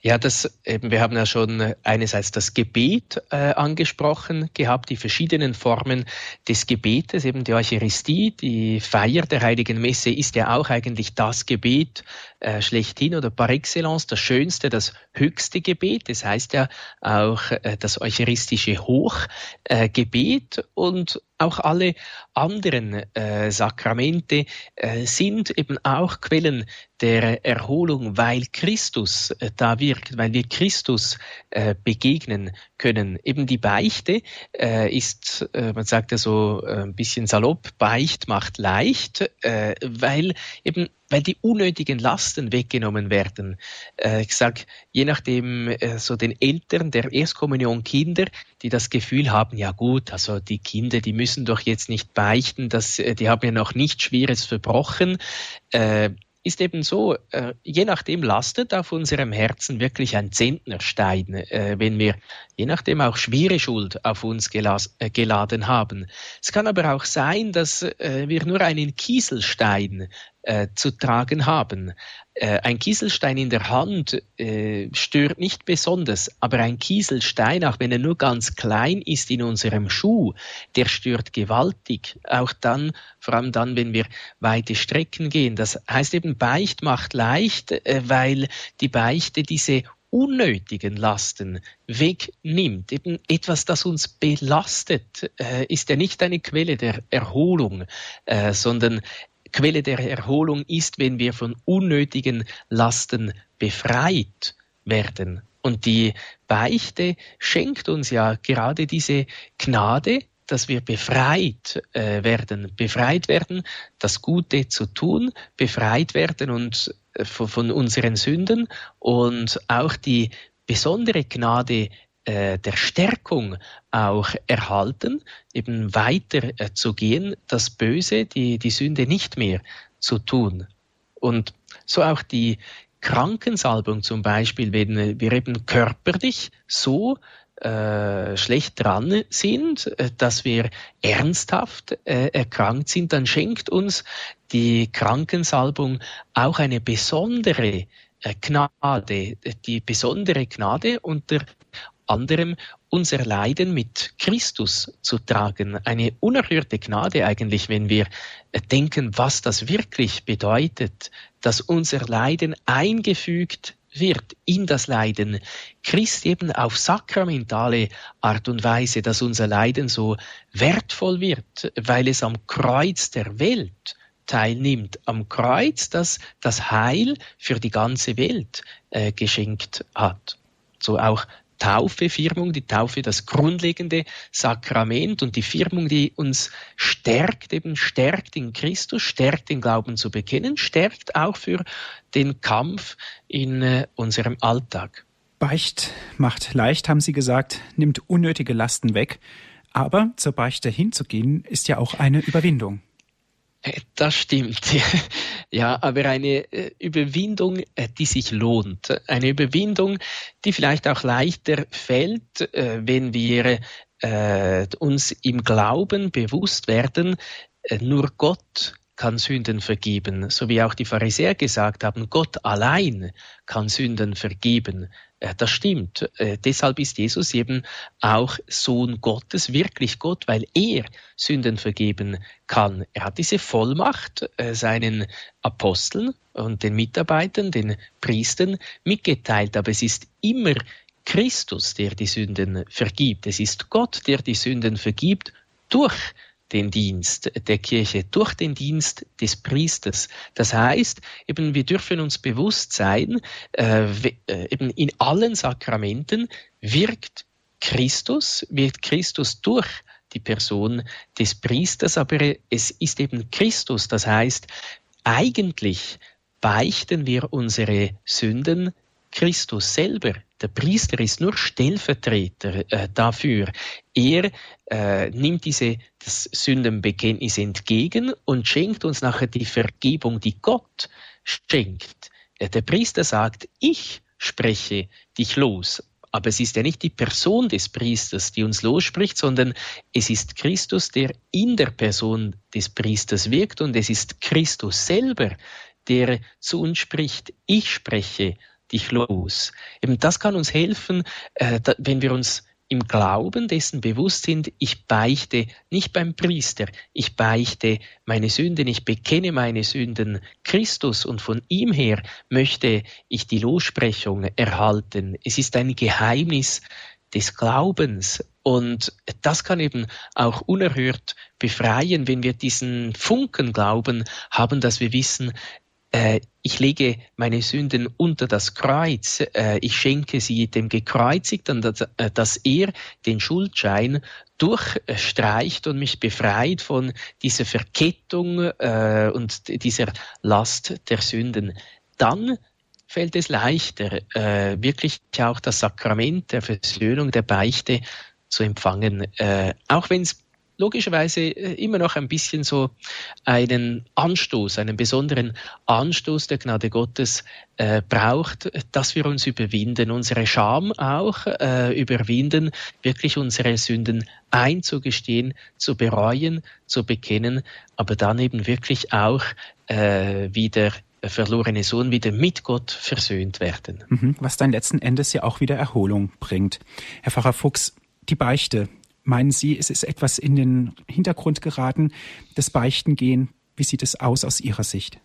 Ja, das eben, wir haben ja schon einerseits das Gebet äh, angesprochen gehabt, die verschiedenen Formen des Gebetes, eben die Eucharistie, die Feier der Heiligen Messe ist ja auch eigentlich das Gebet äh, schlechthin oder par excellence, das schönste, das höchste Gebet. Das heißt ja auch äh, das eucharistische Hochgebet äh, und auch alle anderen äh, Sakramente äh, sind eben auch Quellen der Erholung, weil Christus da wirkt, weil wir Christus äh, begegnen können. Eben die Beichte äh, ist, äh, man sagt ja so äh, ein bisschen salopp, Beicht macht leicht, äh, weil eben weil die unnötigen Lasten weggenommen werden. Äh, ich sag, je nachdem, äh, so den Eltern der Erstkommunion Kinder, die das Gefühl haben, ja gut, also die Kinder, die müssen doch jetzt nicht beichten, das, äh, die haben ja noch nichts Schweres verbrochen. Ist eben so, äh, je nachdem lastet auf unserem Herzen wirklich ein Zentnerstein, äh, wenn wir je nachdem auch schwere Schuld auf uns äh, geladen haben. Es kann aber auch sein, dass wir nur einen Kieselstein äh, zu tragen haben. Äh, ein Kieselstein in der Hand äh, stört nicht besonders, aber ein Kieselstein, auch wenn er nur ganz klein ist in unserem Schuh, der stört gewaltig. Auch dann, vor allem dann, wenn wir weite Strecken gehen. Das heißt eben, Beicht macht leicht, äh, weil die Beichte diese unnötigen Lasten wegnimmt. Eben etwas, das uns belastet, äh, ist ja nicht eine Quelle der Erholung, sondern Quelle der Erholung ist, wenn wir von unnötigen Lasten befreit werden. Und die Beichte schenkt uns ja gerade diese Gnade, dass wir befreit äh, werden, befreit werden, das Gute zu tun, befreit werden und äh, von, von unseren Sünden und auch die besondere Gnade äh, der Stärkung auch erhalten, eben weiter äh, zu gehen, das Böse, die, die Sünde nicht mehr zu tun. Und so auch die Krankensalbung zum Beispiel, wenn wir eben körperlich so äh, schlecht dran sind, äh, dass wir ernsthaft äh, erkrankt sind, dann schenkt uns die Krankensalbung auch eine besondere äh, Gnade, die besondere Gnade unter anderem unser Leiden mit Christus zu tragen. Eine unerhörte Gnade eigentlich, wenn wir denken, was das wirklich bedeutet, dass unser Leiden eingefügt wird in das Leiden Christ eben auf sakramentale Art und Weise, dass unser Leiden so wertvoll wird, weil es am Kreuz der Welt teilnimmt, am Kreuz, das das Heil für die ganze Welt äh, geschenkt hat. So auch Taufe, Firmung, die Taufe das grundlegende Sakrament und die Firmung, die uns stärkt, eben stärkt in Christus, stärkt den Glauben zu bekennen, stärkt auch für den Kampf in äh, unserem Alltag. Beicht macht leicht, haben Sie gesagt, nimmt unnötige Lasten weg. Aber zur Beichte hinzugehen, ist ja auch eine Überwindung. Äh, das stimmt. Ja, aber eine äh, Überwindung, äh, die sich lohnt. Eine Überwindung, die vielleicht auch leichter fällt, wenn wir uns im Glauben bewusst werden, nur Gott kann Sünden vergeben, so wie auch die Pharisäer gesagt haben, Gott allein kann Sünden vergeben. Äh, das stimmt. Äh, deshalb ist Jesus eben auch Sohn Gottes, wirklich Gott, weil er Sünden vergeben kann. Er hat diese Vollmacht äh, seinen Aposteln und den Mitarbeitern, den Priestern mitgeteilt, aber es ist immer Christus, der die Sünden vergibt. Es ist Gott, der die Sünden vergibt durch den Dienst der Kirche, durch den Dienst des Priesters. Das heißt, eben wir dürfen uns bewusst sein, äh, äh, eben in allen Sakramenten wirkt Christus, wirkt Christus durch die Person des Priesters, aber es ist eben Christus. Das heißt, eigentlich beichten wir unsere Sünden Christus selber. Der Priester ist nur Stellvertreter äh, dafür. Er äh, nimmt diese das Sündenbekenntnis entgegen und schenkt uns nachher die Vergebung, die Gott schenkt. Äh, der Priester sagt, ich spreche dich los. Aber es ist ja nicht die Person des Priesters, die uns losspricht, sondern es ist Christus, der in der Person des Priesters wirkt und es ist Christus selber, der zu uns spricht. Ich spreche dich los. Eben das kann uns helfen, äh, da, wenn wir uns im Glauben dessen bewusst sind, ich beichte nicht beim Priester, ich beichte meine Sünden, ich bekenne meine Sünden Christus und von ihm her möchte ich die Lossprechung erhalten. Es ist ein Geheimnis des Glaubens und das kann eben auch unerhört befreien, wenn wir diesen Funken Glauben haben, dass wir wissen, ich lege meine Sünden unter das Kreuz, äh, ich schenke sie dem Gekreuzigten, dass, äh, dass er den Schuldschein durchstreicht und mich befreit von dieser Verkettung äh, und dieser Last der Sünden. Dann fällt es leichter, äh, wirklich auch das Sakrament der Versöhnung, der Beichte zu empfangen, äh, auch wenn es logischerweise äh, immer noch ein bisschen so einen Anstoß, einen besonderen Anstoß der Gnade Gottes äh, braucht, dass wir uns überwinden, unsere Scham auch äh, überwinden, wirklich unsere Sünden einzugestehen, zu bereuen, zu bekennen, aber dann eben wirklich auch äh, wieder verlorene Sohn wieder mit Gott versöhnt werden. Mhm, was dann letzten Endes ja auch wieder Erholung bringt. Herr Pfarrer Fuchs, die Beichte, Meinen Sie, es ist etwas in den Hintergrund geraten, das Beichtengehen? Wie sieht es aus aus Ihrer Sicht?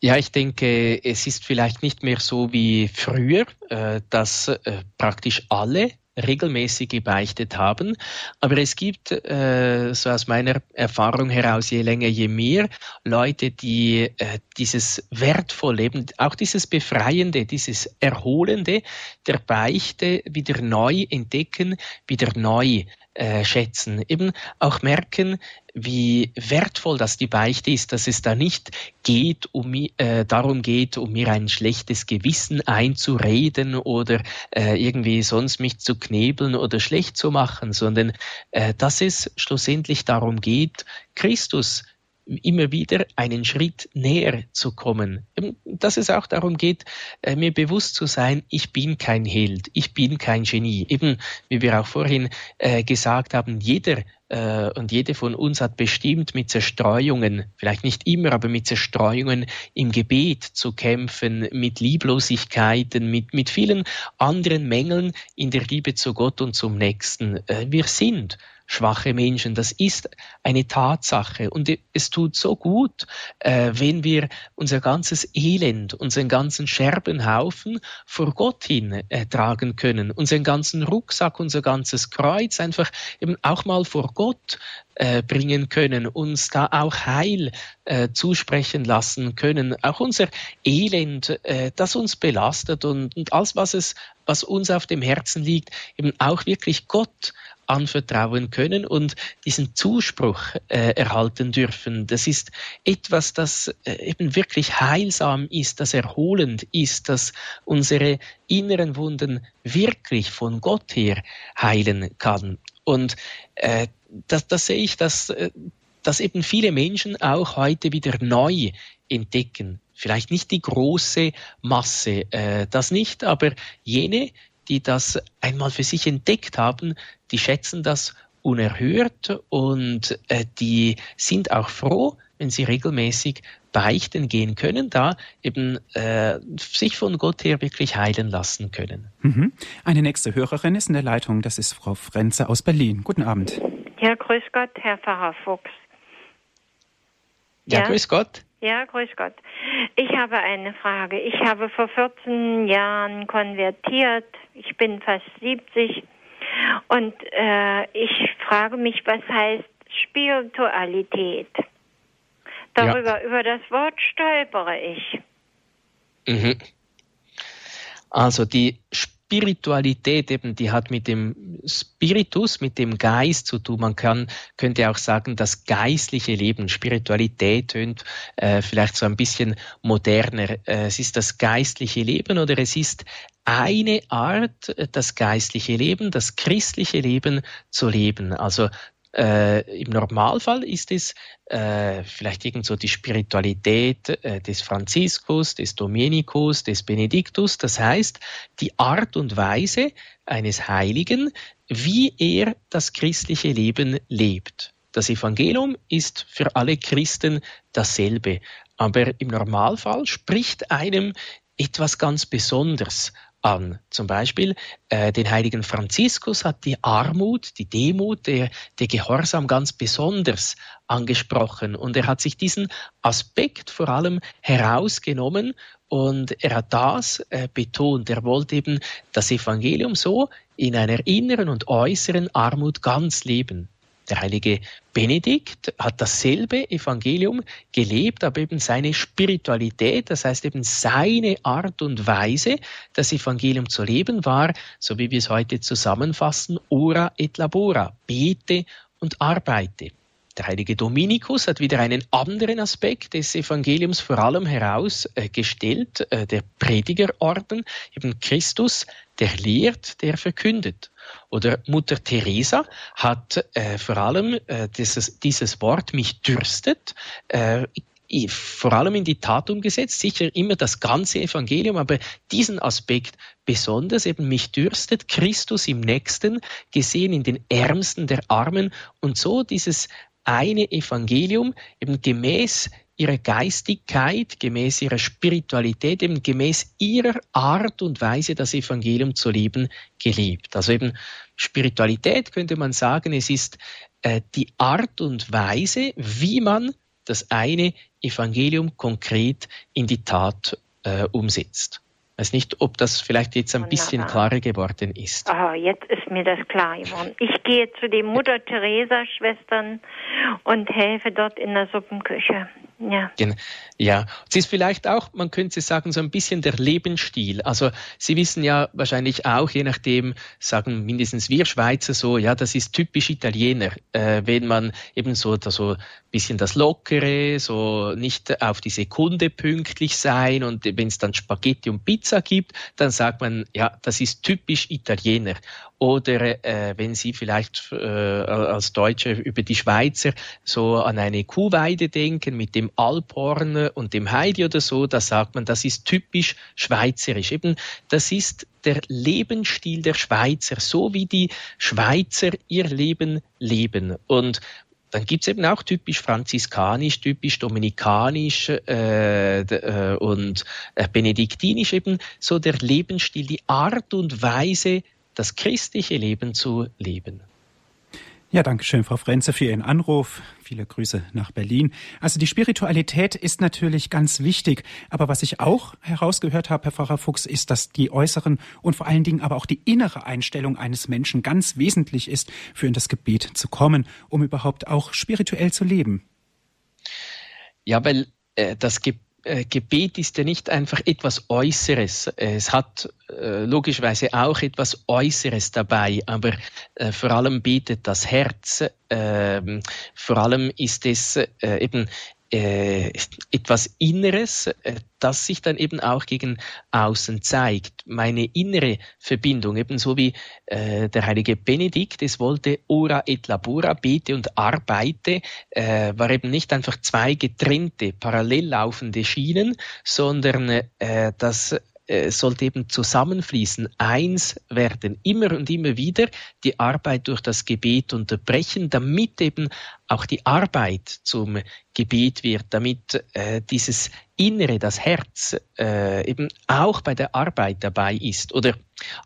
Ja, ich denke, es ist vielleicht nicht mehr so wie früher, äh, dass äh, praktisch alle regelmäßig gebeichtet haben. Aber es gibt, äh, so aus meiner Erfahrung heraus, je länger, je mehr Leute, die äh, dieses wertvolle, eben auch dieses Befreiende, dieses Erholende der Beichte wieder neu entdecken, wieder neu äh, schätzen. Eben auch merken, wie wertvoll das die Beichte ist, dass es da nicht geht, um, äh, darum geht, um mir ein schlechtes Gewissen einzureden oder äh, irgendwie sonst mich zu knebeln oder schlecht zu machen, sondern äh, dass es schlussendlich darum geht, Christus immer wieder einen Schritt näher zu kommen. Dass es auch darum geht, äh, mir bewusst zu sein, ich bin kein Held, ich bin kein Genie. Eben, wie wir auch vorhin äh, gesagt haben, jeder äh, und jede von uns hat bestimmt mit Zerstreuungen, vielleicht nicht immer, aber mit Zerstreuungen im Gebet zu kämpfen, mit Lieblosigkeiten, mit, mit vielen anderen Mängeln in der Liebe zu Gott und zum Nächsten. wir sind schwache Menschen. Das ist eine Tatsache. Und es tut so gut, äh, wenn wir unser ganzes Elend, unseren ganzen Scherbenhaufen vor Gott hin äh, tragen können, unseren ganzen Rucksack, unser ganzes Kreuz einfach eben auch mal vor Gott äh, bringen können, uns da auch Heil äh, zusprechen lassen können, auch unser Elend, äh, das uns belastet und, und alles, was es, was uns auf dem Herzen liegt, eben auch wirklich Gott anvertrauen können und diesen Zuspruch äh, erhalten dürfen. Das ist etwas, das äh, eben wirklich heilsam ist, das erholend ist, das unsere inneren Wunden wirklich von Gott her heilen kann. Und äh, das, das sehe ich, dass, äh, dass eben viele Menschen auch heute wieder neu entdecken. Vielleicht nicht die große Masse, äh, das nicht, aber jene, die das einmal für sich entdeckt haben, die schätzen das unerhört und äh, die sind auch froh, wenn sie regelmäßig beichten gehen können, da eben äh, sich von Gott her wirklich heilen lassen können. Mhm. Eine nächste Hörerin ist in der Leitung, das ist Frau Frenze aus Berlin. Guten Abend. Ja, grüß Gott, Herr Pfarrer Fuchs. Ja, ja, grüß Gott. Ja, grüß Gott. Ich habe eine Frage. Ich habe vor 14 Jahren konvertiert. Ich bin fast 70. Und äh, ich frage mich, was heißt Spiritualität? Darüber, ja. über das Wort stolpere ich. Mhm. Also die Spiritualität Spiritualität eben, die hat mit dem Spiritus, mit dem Geist zu tun. Man kann, könnte auch sagen, das geistliche Leben. Spiritualität tönt äh, vielleicht so ein bisschen moderner. Äh, es ist das geistliche Leben oder es ist eine Art, das geistliche Leben, das christliche Leben zu leben. Also äh, Im Normalfall ist es äh, vielleicht irgend die Spiritualität äh, des Franziskus, des Dominikus, des Benediktus, das heißt die Art und Weise eines Heiligen, wie er das christliche Leben lebt. Das Evangelium ist für alle Christen dasselbe, aber im Normalfall spricht einem etwas ganz Besonderes an. Zum Beispiel äh, den heiligen Franziskus hat die Armut, die Demut, der, der Gehorsam ganz besonders angesprochen und er hat sich diesen Aspekt vor allem herausgenommen und er hat das äh, betont. Er wollte eben das Evangelium so in einer inneren und äußeren Armut ganz leben. Der heilige Benedikt hat dasselbe Evangelium gelebt, aber eben seine Spiritualität, das heißt eben seine Art und Weise, das Evangelium zu leben war, so wie wir es heute zusammenfassen, ora et labora, bete und arbeite. Der heilige Dominikus hat wieder einen anderen Aspekt des Evangeliums vor allem herausgestellt, äh, der Predigerorden, eben Christus, der lehrt, der verkündet. Oder Mutter Teresa hat äh, vor allem äh, dieses, dieses Wort mich dürstet, vor allem in die Tat umgesetzt, sicher immer das ganze Evangelium, aber diesen Aspekt besonders eben mich dürstet, Christus im Nächsten, gesehen in den Ärmsten der Armen. Und so dieses eine Evangelium eben gemäß ihrer Geistigkeit, gemäß ihrer Spiritualität, eben gemäß ihrer Art und Weise, das Evangelium zu leben, gelebt. Also eben Spiritualität könnte man sagen, es ist äh, die Art und Weise, wie man das eine Evangelium konkret in die Tat äh, umsetzt. Ich weiß nicht, ob das vielleicht jetzt ein bisschen klarer geworden ist. Ah, jetzt ist mir das klar geworden. Ich gehe zu den Mutter Teresa Schwestern und helfe dort in der Suppenküche. Ja. Ja, es ist vielleicht auch, man könnte sagen, so ein bisschen der Lebensstil. Also Sie wissen ja wahrscheinlich auch, je nachdem, sagen mindestens wir Schweizer so, ja, das ist typisch Italiener, äh, wenn man eben so, da so ein bisschen das Lockere, so nicht auf die Sekunde pünktlich sein und wenn es dann Spaghetti und Pizza gibt, dann sagt man, ja, das ist typisch Italiener. Oder äh, wenn Sie vielleicht äh, als Deutsche über die Schweizer so an eine Kuhweide denken mit dem Alphorn und dem Heidi oder so, da sagt man, das ist typisch schweizerisch. Eben, das ist der Lebensstil der Schweizer, so wie die Schweizer ihr Leben leben. Und dann gibt's eben auch typisch franziskanisch, typisch dominikanisch äh, äh, und äh, benediktinisch eben so der Lebensstil, die Art und Weise, das christliche Leben zu leben. Ja, danke schön, Frau Frenze, für Ihren Anruf. Viele Grüße nach Berlin. Also die Spiritualität ist natürlich ganz wichtig. Aber was ich auch herausgehört habe, Herr Pfarrer Fuchs, ist, dass die äußeren und vor allen Dingen aber auch die innere Einstellung eines Menschen ganz wesentlich ist, für in das Gebet zu kommen, um überhaupt auch spirituell zu leben. Ja, weil äh, das Gebet äh, Gebet ist ja nicht einfach etwas Äußeres. Es hat äh, logischerweise auch etwas Äußeres dabei, aber äh, vor allem betet das Herz. Ähm, vor allem ist es äh, eben äh, etwas Inneres, äh, das sich dann eben auch gegen außen zeigt. Meine innere Verbindung, ebenso wie äh, der heilige Benedikt es wollte, ora et labora, bete und arbeite, äh, war eben nicht einfach zwei getrennte, parallel laufende Schienen, sondern äh, das äh, sollte eben zusammenfließen, eins werden, immer und immer wieder die Arbeit durch das Gebet unterbrechen, damit eben auch die Arbeit zum Gebet wird, damit äh, dieses Innere, das Herz äh, eben auch bei der Arbeit dabei ist. Oder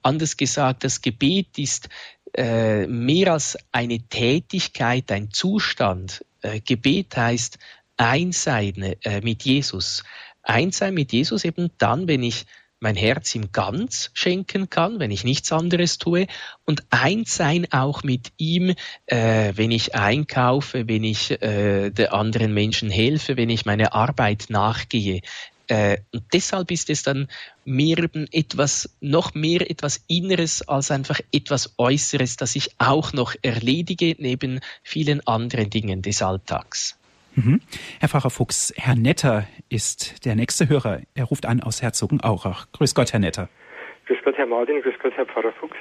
anders gesagt, das Gebet ist äh, mehr als eine Tätigkeit, ein Zustand. Äh, Gebet heißt eins sein äh, mit Jesus. Eins sein mit Jesus eben dann, wenn ich mein Herz ihm ganz schenken kann, wenn ich nichts anderes tue, und eins sein auch mit ihm, äh, wenn ich einkaufe, wenn ich äh, der anderen Menschen helfe, wenn ich meine Arbeit nachgehe. Äh, und deshalb ist es dann mehr etwas, noch mehr etwas Inneres als einfach etwas Äußeres, das ich auch noch erledige neben vielen anderen Dingen des Alltags. Mhm. Herr Pfarrer Fuchs, Herr Netter ist der nächste Hörer. Er ruft an aus Herzogenaurach. Grüß Gott, Herr Netter. Grüß Gott, Herr Martin. Grüß Gott, Herr Pfarrer Fuchs.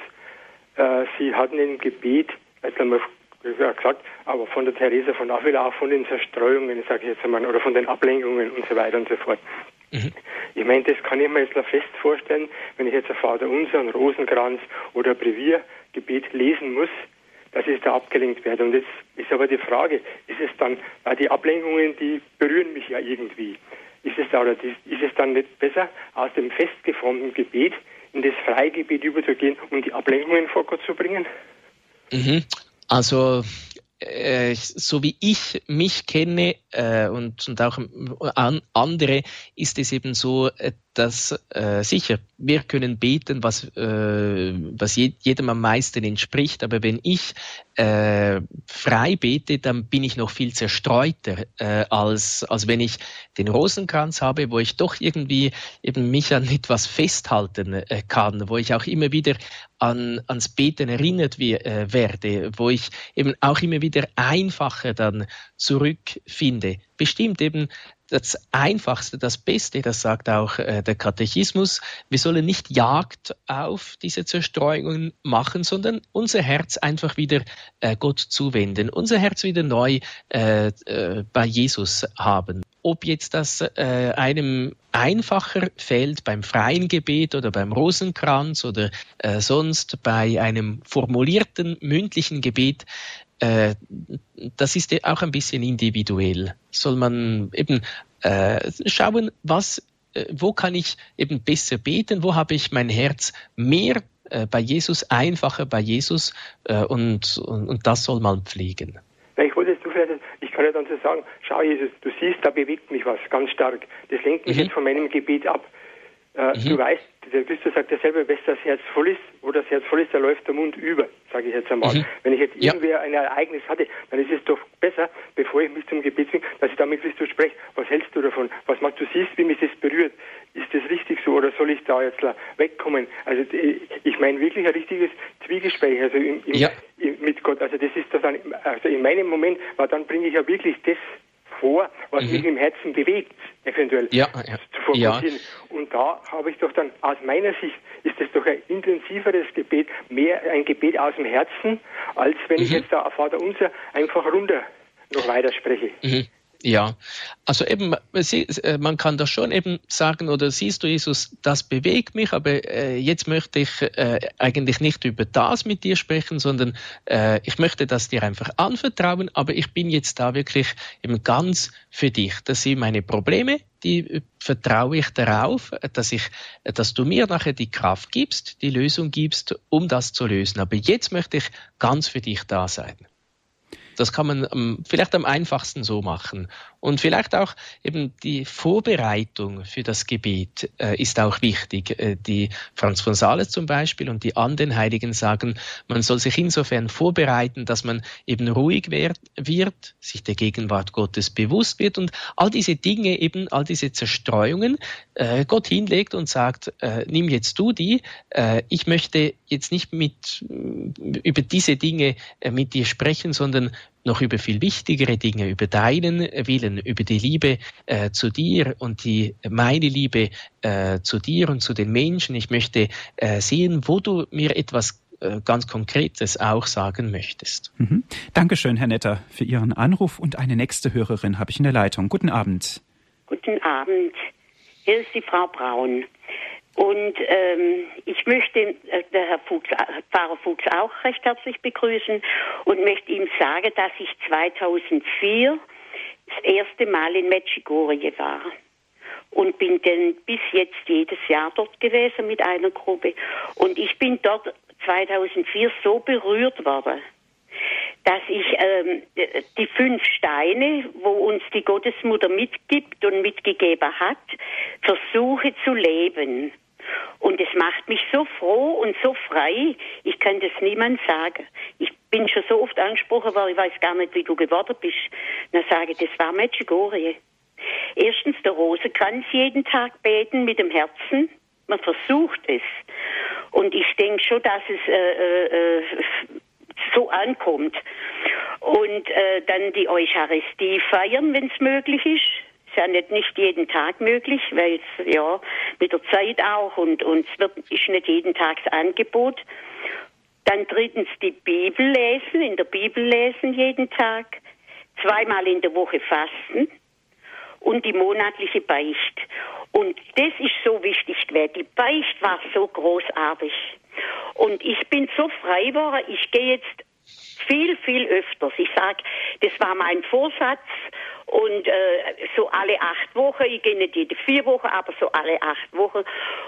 Äh, Sie hatten im Gebet, jetzt einmal gesagt, aber von der Theresa von Avila auch von den Zerstreuungen, sage ich jetzt einmal, oder von den Ablenkungen und so weiter und so fort. Mhm. Ich meine, das kann ich mir jetzt fest vorstellen, wenn ich jetzt ein Vater Unser, ein Rosenkranz oder ein Breviergebet lesen muss, dass ich da abgelenkt werde. Und jetzt ist aber die Frage, ist es dann, weil die Ablenkungen, die berühren mich ja irgendwie. Ist es, da, oder ist es dann nicht besser, aus dem festgeformten Gebet in das Freigebet überzugehen und die Ablenkungen vor Gott zu bringen? Mhm. Also äh, so wie ich mich kenne äh, und, und auch an, andere, ist es eben so, äh, dass äh, sicher, wir können beten, was, äh, was je, jedem am meisten entspricht, aber wenn ich äh, frei bete, dann bin ich noch viel zerstreuter, äh, als, als wenn ich den Rosenkranz habe, wo ich doch irgendwie eben mich an etwas festhalten äh, kann, wo ich auch immer wieder an, ans Beten erinnert wie, äh, werde, wo ich eben auch immer wieder einfacher dann zurückfinde. Bestimmt eben das Einfachste, das Beste, das sagt auch äh, der Katechismus. Wir sollen nicht Jagd auf diese Zerstreuungen machen, sondern unser Herz einfach wieder äh, Gott zuwenden, unser Herz wieder neu äh, äh bei Jesus haben. Ob jetzt das äh, einem einfacher fällt beim freien Gebet oder beim Rosenkranz oder äh, sonst bei einem formulierten mündlichen Gebet, äh, das ist auch ein bisschen individuell. Soll man eben äh, schauen, was, äh, wo kann ich eben besser beten, wo habe ich mein Herz mehr bei Jesus, einfacher bei Jesus und, und, und das soll man pflegen. ich wollte jetzt vielleicht, ich kann ja dann so sagen, schau Jesus, du siehst, da bewegt mich was ganz stark. Das lenkt mich mhm. jetzt von meinem Gebet ab. Äh, mhm. Du weißt, der Christus sagt ja selber, wenn das Herz voll ist, wo das Herz voll ist, da läuft der Mund über, sage ich jetzt einmal. Mhm. Wenn ich jetzt ja. irgendwer ein Ereignis hatte, dann ist es doch besser, bevor ich mich zum Gebet zwinge, dass ich da mit Christus spreche. Was hältst du davon? Was machst du? siehst, wie mich das berührt. Ist das richtig so oder soll ich da jetzt wegkommen? Also ich meine wirklich ein richtiges Zwiegespräch also im, im, ja. mit Gott. Also das ist das dann, also in meinem Moment, weil dann bringe ich ja wirklich das vor, was mhm. mich im Herzen bewegt, eventuell ja, ja. zu fokussieren. Ja. Und da habe ich doch dann, aus meiner Sicht, ist es doch ein intensiveres Gebet, mehr ein Gebet aus dem Herzen, als wenn mhm. ich jetzt da Vater Unser einfach runter noch weiter spreche. Mhm. Ja, also eben, äh, man kann das schon eben sagen, oder siehst du, Jesus, das bewegt mich, aber äh, jetzt möchte ich äh, eigentlich nicht über das mit dir sprechen, sondern äh, ich möchte das dir einfach anvertrauen, aber ich bin jetzt da wirklich eben ganz für dich. Das sind meine Probleme, die vertraue ich darauf, dass ich, dass du mir nachher die Kraft gibst, die Lösung gibst, um das zu lösen. Aber jetzt möchte ich ganz für dich da sein. Das kann man vielleicht am einfachsten so machen. Und vielleicht auch eben die Vorbereitung für das Gebet äh, ist auch wichtig. Äh, die Franz von Sales zum Beispiel und die anderen Heiligen sagen, man soll sich insofern vorbereiten, dass man eben ruhig wird, wird sich der Gegenwart Gottes bewusst wird und all diese Dinge eben, all diese Zerstreuungen äh, Gott hinlegt und sagt, äh, nimm jetzt du die, äh, ich möchte jetzt nicht mit, über diese Dinge äh, mit dir sprechen, sondern noch über viel wichtigere Dinge, über deinen Willen, über die Liebe äh, zu dir und die meine Liebe äh, zu dir und zu den Menschen. Ich möchte äh, sehen, wo du mir etwas äh, ganz Konkretes auch sagen möchtest. Mhm. Dankeschön, Herr Netter, für Ihren Anruf und eine nächste Hörerin habe ich in der Leitung. Guten Abend. Guten Abend. Hier ist die Frau Braun. Und ähm, ich möchte äh, der Herr Fuchs, Pfarrer Fuchs auch recht herzlich begrüßen und möchte ihm sagen, dass ich 2004 das erste Mal in Medjugorje war und bin dann bis jetzt jedes Jahr dort gewesen mit einer Gruppe. Und ich bin dort 2004 so berührt worden, dass ich ähm, die fünf Steine, wo uns die Gottesmutter mitgibt und mitgegeben hat, versuche zu leben. Und es macht mich so froh und so frei, ich kann das niemand sagen. Ich bin schon so oft angesprochen worden, ich weiß gar nicht, wie du geworden bist. Dann sage ich, das war Medjugorje. Erstens der Rosenkranz jeden Tag beten mit dem Herzen. Man versucht es. Und ich denke schon, dass es äh, äh, äh so ankommt. Und äh, dann die Eucharistie feiern, wenn es möglich ist ist ja nicht, nicht jeden Tag möglich, weil es ja mit der Zeit auch und, und es wird, ist nicht jeden Tag das Angebot. Dann drittens die Bibel lesen, in der Bibel lesen jeden Tag, zweimal in der Woche fasten und die monatliche Beicht. Und das ist so wichtig gewesen. Die Beicht war so großartig. Und ich bin so frei geworden, ich gehe jetzt viel, viel öfters. Ich sage, das war mein Vorsatz und äh, so alle acht Wochen, ich gehe nicht jede vier Wochen, aber so alle acht Wochen.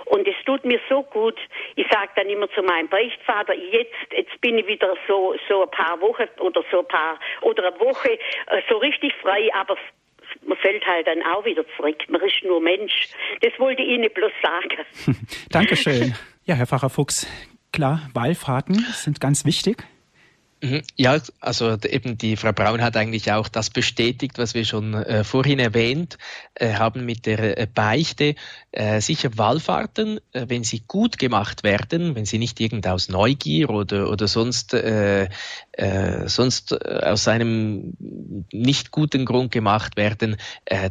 Und es tut mir so gut. Ich sage dann immer zu meinem Beichtvater, jetzt, jetzt bin ich wieder so, so ein paar Wochen oder so ein paar, oder eine Woche äh, so richtig frei, aber man fällt halt dann auch wieder zurück. Man ist nur Mensch. Das wollte ich Ihnen bloß sagen. Dankeschön. Ja, Herr Pfarrer Fuchs, klar, Wallfahrten sind ganz wichtig. Mhm. Ja, also eben die Frau Braun hat eigentlich auch das bestätigt, was wir schon äh, vorhin erwähnt äh, haben mit der äh, Beichte. Äh, sicher Wallfahrten, äh, wenn sie gut gemacht werden, wenn sie nicht irgend aus Neugier oder, oder sonst, äh, sonst aus einem nicht guten Grund gemacht werden,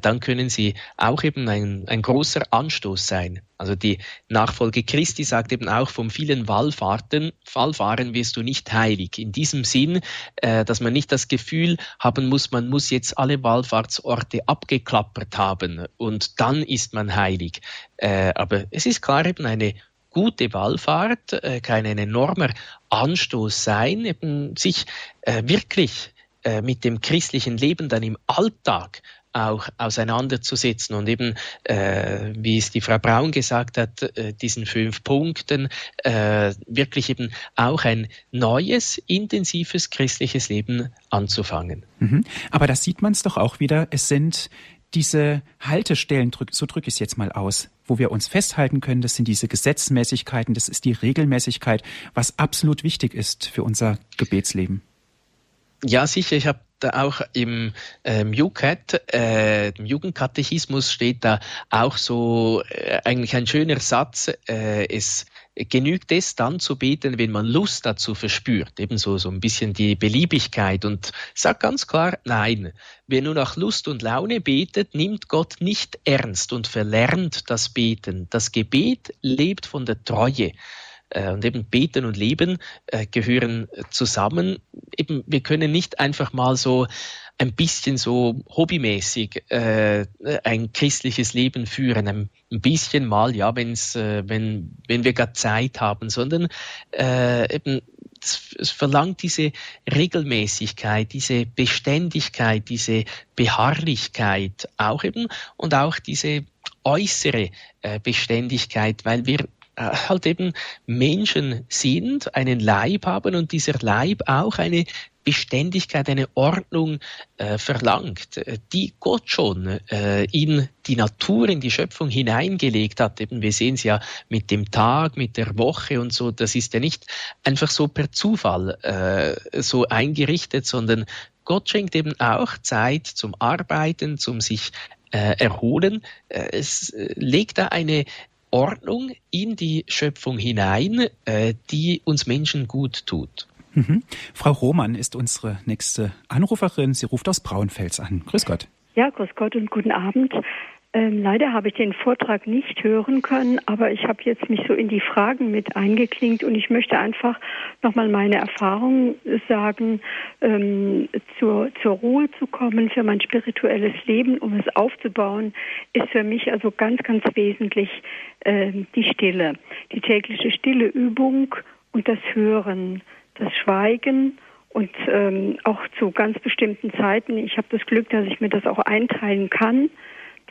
dann können sie auch eben ein, ein großer Anstoß sein. Also die Nachfolge Christi sagt eben auch, vom vielen Wallfahrten, Wallfahren wirst du nicht heilig. In diesem Sinn, äh, dass man nicht das Gefühl haben muss, man muss jetzt alle Wallfahrtsorte abgeklappert haben und dann ist man heilig. Äh, aber es ist klar eben eine gute Wallfahrt äh, kann ein enormer Anstoß sein, eben sich äh, wirklich äh, mit dem christlichen Leben dann im Alltag auch auseinanderzusetzen und eben, äh, wie es die Frau Braun gesagt hat, äh, diesen fünf Punkten äh, wirklich eben auch ein neues, intensives christliches Leben anzufangen. Mhm. Aber da sieht man es doch auch wieder, es sind diese Haltestellen, so drücke ich es jetzt mal aus, wo wir uns festhalten können, das sind diese Gesetzmäßigkeiten, das ist die Regelmäßigkeit, was absolut wichtig ist für unser Gebetsleben. Ja, sicher. Ich habe auch im ähm, UCAT, äh, im Jugendkatechismus steht da auch so äh, eigentlich ein schöner Satz, äh, es genügt es dann zu beten, wenn man Lust dazu verspürt, ebenso so ein bisschen die Beliebigkeit und sagt ganz klar, nein, wer nur nach Lust und Laune betet, nimmt Gott nicht ernst und verlernt das Beten. Das Gebet lebt von der Treue. Äh, und eben Beten und Leben äh, gehören zusammen. Eben, wir können nicht einfach mal so ein bisschen so hobbymäßig äh, ein christliches Leben führen, ein, bisschen mal, ja, wenn's, äh, wenn, wenn wir gerade Zeit haben, sondern äh, eben es verlangt diese Regelmäßigkeit, diese Beständigkeit, diese Beharrlichkeit auch eben und auch diese äußere äh, Beständigkeit, weil wir halt eben Menschen sind, einen Leib haben und dieser Leib auch eine Beständigkeit, eine Ordnung äh, verlangt, äh, die Gott schon äh, in die Natur, in die Schöpfung hineingelegt hat. Eben, wir sehen es ja mit dem Tag, mit der Woche und so. Das ist ja nicht einfach so per Zufall äh, so eingerichtet, sondern Gott schenkt eben auch Zeit zum Arbeiten, zum sich äh, erholen. Äh, es legt da eine Ordnung in die Schöpfung hinein, äh, die uns Menschen gut tut. Mhm. Frau Roman ist unsere nächste Anruferin. Sie ruft aus Braunfels an. Grüß Gott. Ja, grüß Gott und guten Abend. Ähm, leider habe ich den Vortrag nicht hören können, aber ich habe jetzt mich so in die Fragen mit eingeklinkt und ich möchte einfach nochmal meine Erfahrungen sagen, ähm, zur, zur Ruhe zu kommen für mein spirituelles Leben, um es aufzubauen, ist für mich also ganz, ganz wesentlich äh, die Stille, die tägliche stille Übung und das Hören, das Schweigen und ähm, auch zu ganz bestimmten Zeiten. Ich habe das Glück, dass ich mir das auch einteilen kann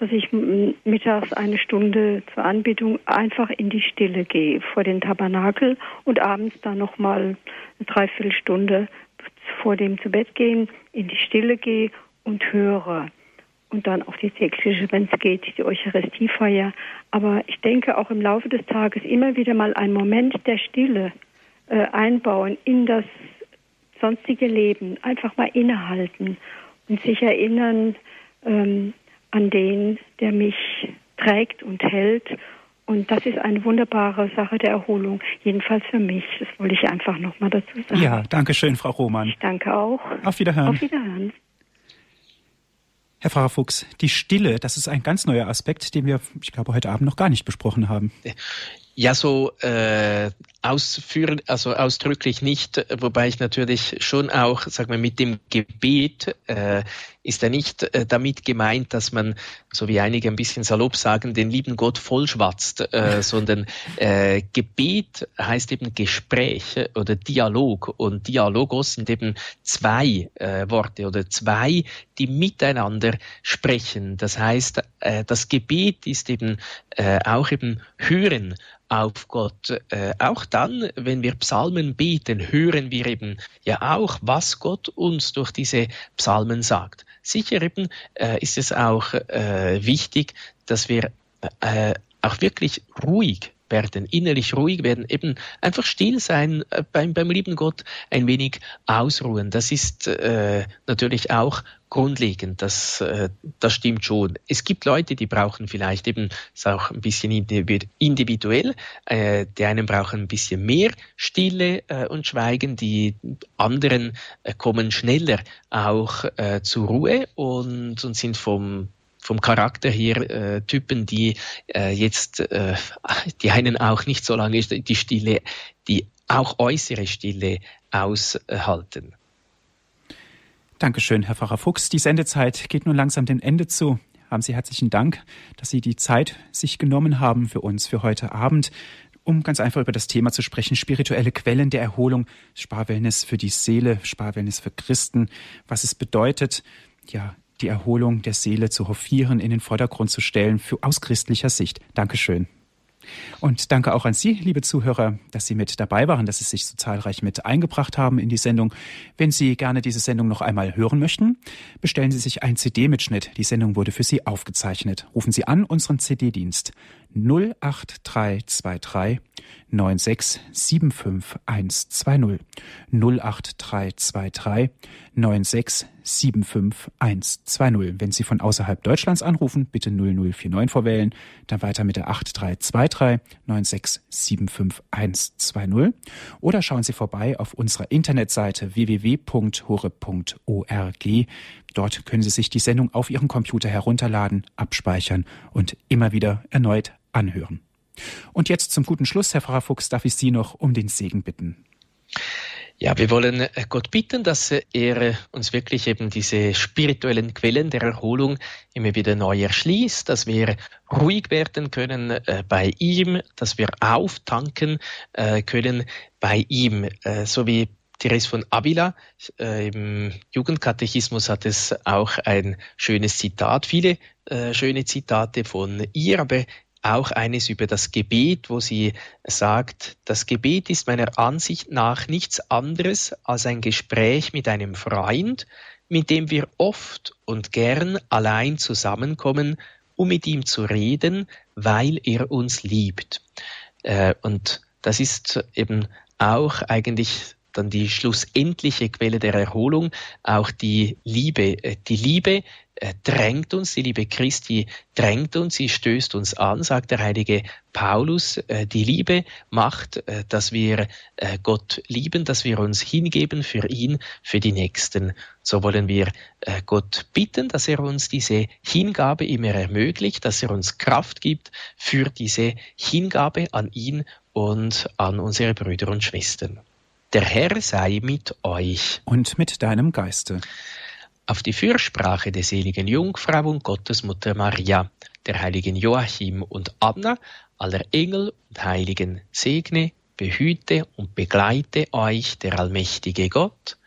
dass ich mittags eine Stunde zur Anbetung einfach in die Stille gehe vor den Tabernakel und abends dann nochmal eine Dreiviertelstunde vor dem zu Bett gehen in die Stille gehe und höre. Und dann auch die tägliche, wenn es geht, die Eucharistiefeier. Aber ich denke auch im Laufe des Tages immer wieder mal einen Moment der Stille äh, einbauen in das sonstige Leben. Einfach mal innehalten und sich erinnern, ähm, an den, der mich trägt und hält. Und das ist eine wunderbare Sache der Erholung, jedenfalls für mich. Das wollte ich einfach nochmal dazu sagen. Ja, danke schön, Frau Roman. Ich danke auch. Auf Wiederhören. Auf Wiederhören. Herr Pfarrer Fuchs, die Stille, das ist ein ganz neuer Aspekt, den wir, ich glaube, heute Abend noch gar nicht besprochen haben. Ja, so äh, ausführen, also ausdrücklich nicht, wobei ich natürlich schon auch, sag mal, mit dem Gebet äh, ist ja nicht äh, damit gemeint, dass man, so wie einige ein bisschen salopp sagen, den lieben Gott vollschwatzt, äh, sondern äh, Gebet heißt eben Gespräch oder Dialog und Dialogos sind eben zwei äh, Worte oder zwei, die miteinander sprechen. Das heißt, äh, das Gebet ist eben äh, auch eben Hören auf Gott. Äh, auch dann, wenn wir Psalmen beten, hören wir eben ja auch, was Gott uns durch diese Psalmen sagt. sicher eben äh, ist es auch äh, wichtig, dass wir äh, auch wirklich ruhig werden, innerlich ruhig werden, eben einfach still sein, äh, beim, beim lieben Gott ein wenig ausruhen. Das ist äh, natürlich auch grundlegend, das, äh, das stimmt schon. Es gibt Leute, die brauchen vielleicht eben, ist auch ein bisschen individuell, äh, die einen brauchen ein bisschen mehr Stille äh, und Schweigen, die anderen äh, kommen schneller auch äh, zur Ruhe und, und sind vom vom Charakter her äh, Typen, die äh, jetzt, äh, die einen auch nicht so lange die Stille, die auch äußere Stille aushalten. Dankeschön, Herr Pfarrer Fuchs. Die Sendezeit geht nun langsam dem Ende zu. Haben Sie herzlichen Dank, dass Sie die Zeit sich genommen haben für uns für heute Abend, um ganz einfach über das Thema zu sprechen, spirituelle Quellen der Erholung, Sparwellness für die Seele, Sparwellness für Christen, was es bedeutet, ja, die Erholung der Seele zu hofieren, in den Vordergrund zu stellen, für, aus christlicher Sicht. Dankeschön. Und danke auch an Sie, liebe Zuhörer, dass Sie mit dabei waren, dass Sie sich so zahlreich mit eingebracht haben in die Sendung. Wenn Sie gerne diese Sendung noch einmal hören möchten, bestellen Sie sich ein CD-Mitschnitt. Die Sendung wurde für Sie aufgezeichnet. Rufen Sie an unseren CD-Dienst 08323 9675120 08323 9675120. Wenn Sie von außerhalb Deutschlands anrufen, bitte 0049 vorwählen, dann weiter mit der 8323 9675120 oder schauen Sie vorbei auf unserer Internetseite www.hore.org. Dort können Sie sich die Sendung auf Ihrem Computer herunterladen, abspeichern und immer wieder erneut anhören. Und jetzt zum guten Schluss, Herr Pfarrer Fuchs, darf ich Sie noch um den Segen bitten. Ja, wir wollen äh, Gott bitten, dass er uns wirklich eben diese spirituellen Quellen der Erholung immer wieder neu erschließt, dass wir ruhig werden können äh, bei ihm, dass wir auftanken äh, können bei ihm, äh, so wie Therese von Avila äh, im Jugendkatechismus hat es auch ein schönes Zitat, viele äh, schöne Zitate von ihr, aber auch eines über das Gebet, wo sie sagt, das Gebet ist meiner Ansicht nach nichts anderes als ein Gespräch mit einem Freund, mit dem wir oft und gern allein zusammenkommen, um mit ihm zu reden, weil er uns liebt. Äh, und das ist eben auch eigentlich dann die schlussendliche Quelle der Erholung, auch die Liebe. Äh, die Liebe äh, drängt uns, die Liebe Christi drängt uns, sie stößt uns an, sagt der heilige Paulus. Äh, die Liebe macht, dass wir Gott lieben, dass wir uns hingeben für ihn, für die Nächsten. So wollen wir Gott bitten, dass er uns diese Hingabe immer ermöglicht, dass er uns Kraft gibt für diese Hingabe an ihn und an unsere Brüder und Schwestern. Der Herr sei mit euch. Und mit deinem Geiste auf die Fürsprache der seligen Jungfrau und Gottesmutter Maria, der heiligen Joachim und Anna, aller Engel und Heiligen segne, behüte und begleite euch der allmächtige Gott,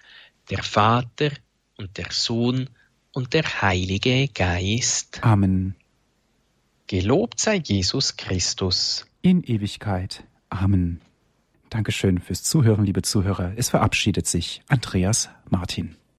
der Vater und der Sohn und der Heilige Geist. Amen. Gelobt sei Jesus Christus. In Ewigkeit. Amen. Dankeschön fürs Zuhören, liebe Zuhörer. Es verabschiedet sich Andreas Martin.